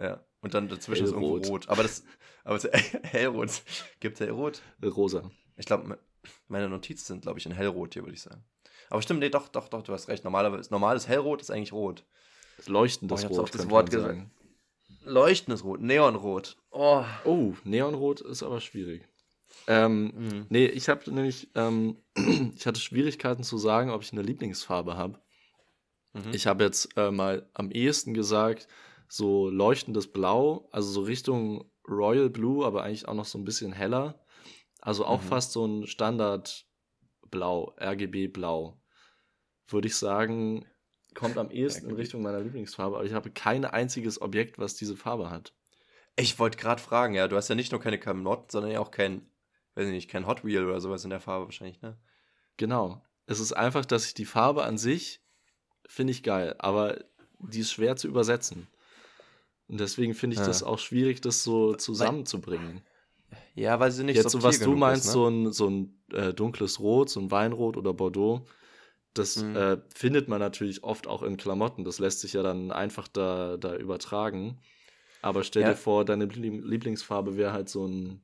Ja. Und dann dazwischen Hellrot. ist irgendwo rot. Aber das, aber es, hellrot. Gibt hellrot? Rosa. Ich glaube, meine Notizen sind, glaube ich, in hellrot hier, würde ich sagen. Aber stimmt, nee, doch, doch, doch, du hast recht. Normalerweise, normales hellrot ist eigentlich rot. Leuchtendes oh, ich Rot. Auch das Wort gesagt. Leuchtendes Rot, Neonrot. Oh. oh, Neonrot ist aber schwierig. Ähm, mhm. Nee, ich habe nämlich, ähm, ich hatte Schwierigkeiten zu sagen, ob ich eine Lieblingsfarbe habe. Mhm. Ich habe jetzt äh, mal am ehesten gesagt, so leuchtendes Blau, also so Richtung Royal Blue, aber eigentlich auch noch so ein bisschen heller. Also auch mhm. fast so ein Standard-Blau, RGB-Blau. Würde ich sagen, kommt am ehesten in Richtung meiner Lieblingsfarbe, aber ich habe kein einziges Objekt, was diese Farbe hat. Ich wollte gerade fragen, ja, du hast ja nicht nur keine Klamotten, sondern ja auch kein, weiß ich nicht, kein Hot Wheel oder sowas in der Farbe wahrscheinlich, ne? Genau. Es ist einfach, dass ich die Farbe an sich finde ich geil, aber die ist schwer zu übersetzen. Und deswegen finde ich ja. das auch schwierig, das so zusammenzubringen. Ja, weil sie nicht Jetzt so, was du meinst, ist, ne? so ein, so ein äh, dunkles Rot, so ein Weinrot oder Bordeaux, das mhm. äh, findet man natürlich oft auch in Klamotten. Das lässt sich ja dann einfach da, da übertragen. Aber stell ja. dir vor, deine Lieblingsfarbe wäre halt so ein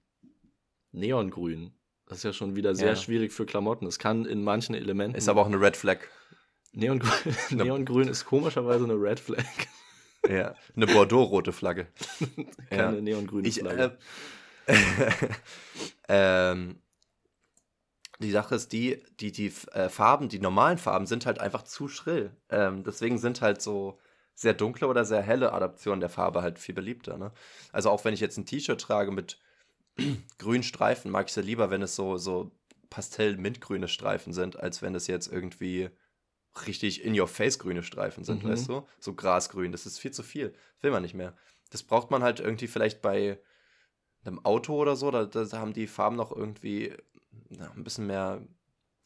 Neongrün. Das ist ja schon wieder sehr ja. schwierig für Klamotten. Es kann in manchen Elementen. Ist aber auch eine Red Flag. Neongrün, Neongrün ist komischerweise eine Red Flag. Ja, eine Bordeaux-rote Flagge. Keine ja. neongrüne Flagge. äh, ähm, die Sache ist die, die, die äh, Farben, die normalen Farben sind halt einfach zu schrill. Ähm, deswegen sind halt so sehr dunkle oder sehr helle Adaptionen der Farbe halt viel beliebter. Ne? Also auch wenn ich jetzt ein T-Shirt trage mit grünen Streifen, mag ich es ja lieber, wenn es so, so pastell-mintgrüne Streifen sind, als wenn es jetzt irgendwie richtig in-your-face grüne Streifen sind, mhm. weißt du? So grasgrün, das ist viel zu viel. will man nicht mehr. Das braucht man halt irgendwie vielleicht bei einem Auto oder so, da, da haben die Farben noch irgendwie na, ein bisschen mehr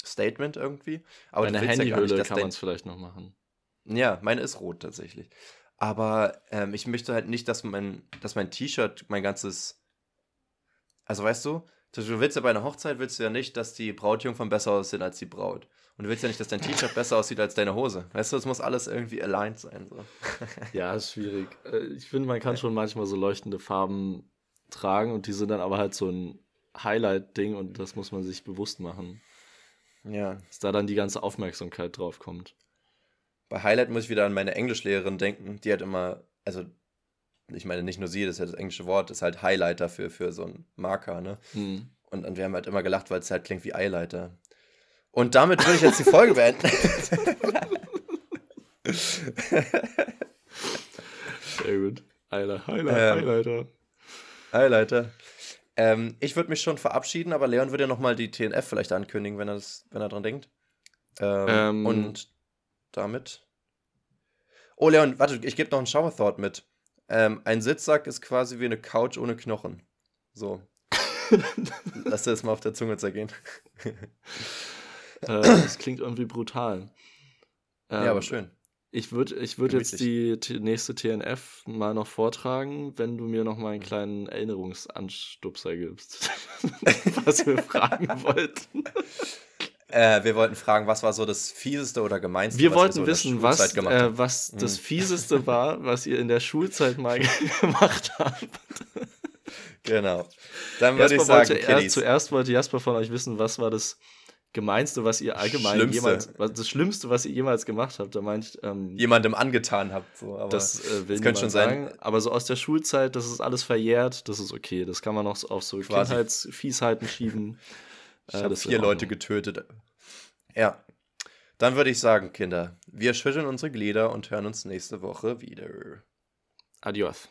Statement irgendwie. Aber eine Handyhülle ja kann man es vielleicht noch machen. Ja, meine ist rot tatsächlich. Aber ähm, ich möchte halt nicht, dass mein, dass mein T-Shirt mein ganzes. Also weißt du, du willst ja bei einer Hochzeit willst du ja nicht, dass die Brautjungfern besser aussehen als die Braut. Und du willst ja nicht, dass dein T-Shirt besser aussieht als deine Hose. Weißt du, es muss alles irgendwie aligned sein. So. ja, ist schwierig. Äh, ich finde, man kann schon manchmal so leuchtende Farben tragen und die sind dann aber halt so ein Highlight-Ding und das muss man sich bewusst machen. Ja. Dass da dann die ganze Aufmerksamkeit drauf kommt. Bei Highlight muss ich wieder an meine Englischlehrerin denken. Die hat immer, also ich meine nicht nur sie, das ist ja das englische Wort, ist halt Highlighter für, für so einen Marker, ne? Hm. Und, und wir haben halt immer gelacht, weil es halt klingt wie Eyelighter. Und damit würde ich jetzt die Folge beenden. Sehr gut. Highlighter, Highlighter. Ähm, Highlighter. Highlighter. Ähm, ich würde mich schon verabschieden, aber Leon würde ja nochmal die TNF vielleicht ankündigen, wenn er, das, wenn er dran denkt. Ähm, ähm, und damit. Oh, Leon, warte, ich gebe noch einen Shower Thought mit. Ähm, ein Sitzsack ist quasi wie eine Couch ohne Knochen. So. Lass dir das mal auf der Zunge zergehen. äh, das klingt irgendwie brutal. ja, aber ähm, schön. Ich würde ich würd jetzt die nächste TNF mal noch vortragen, wenn du mir noch mal einen kleinen Erinnerungsanstupser gibst, was wir fragen wollten. Äh, wir wollten fragen, was war so das fieseste oder gemeinste? Wir wollten wir so wissen, was, äh, was hm. das fieseste war, was ihr in der Schulzeit mal gemacht habt. Genau. Dann würde ich sagen, wollte, er, zuerst wollte Jasper von euch wissen, was war das Gemeinste, was ihr allgemein Schlimmste. jemals, was, das Schlimmste, was ihr jemals gemacht habt, da meint ähm, jemandem angetan habt. So, aber das äh, will das könnte schon sagen. sein. Aber so aus der Schulzeit, das ist alles verjährt, das ist okay. Das kann man noch auf so Kindheitsfiesheiten schieben. Ich äh, habe vier Leute getötet. Ja. Dann würde ich sagen, Kinder, wir schütteln unsere Glieder und hören uns nächste Woche wieder. Adios.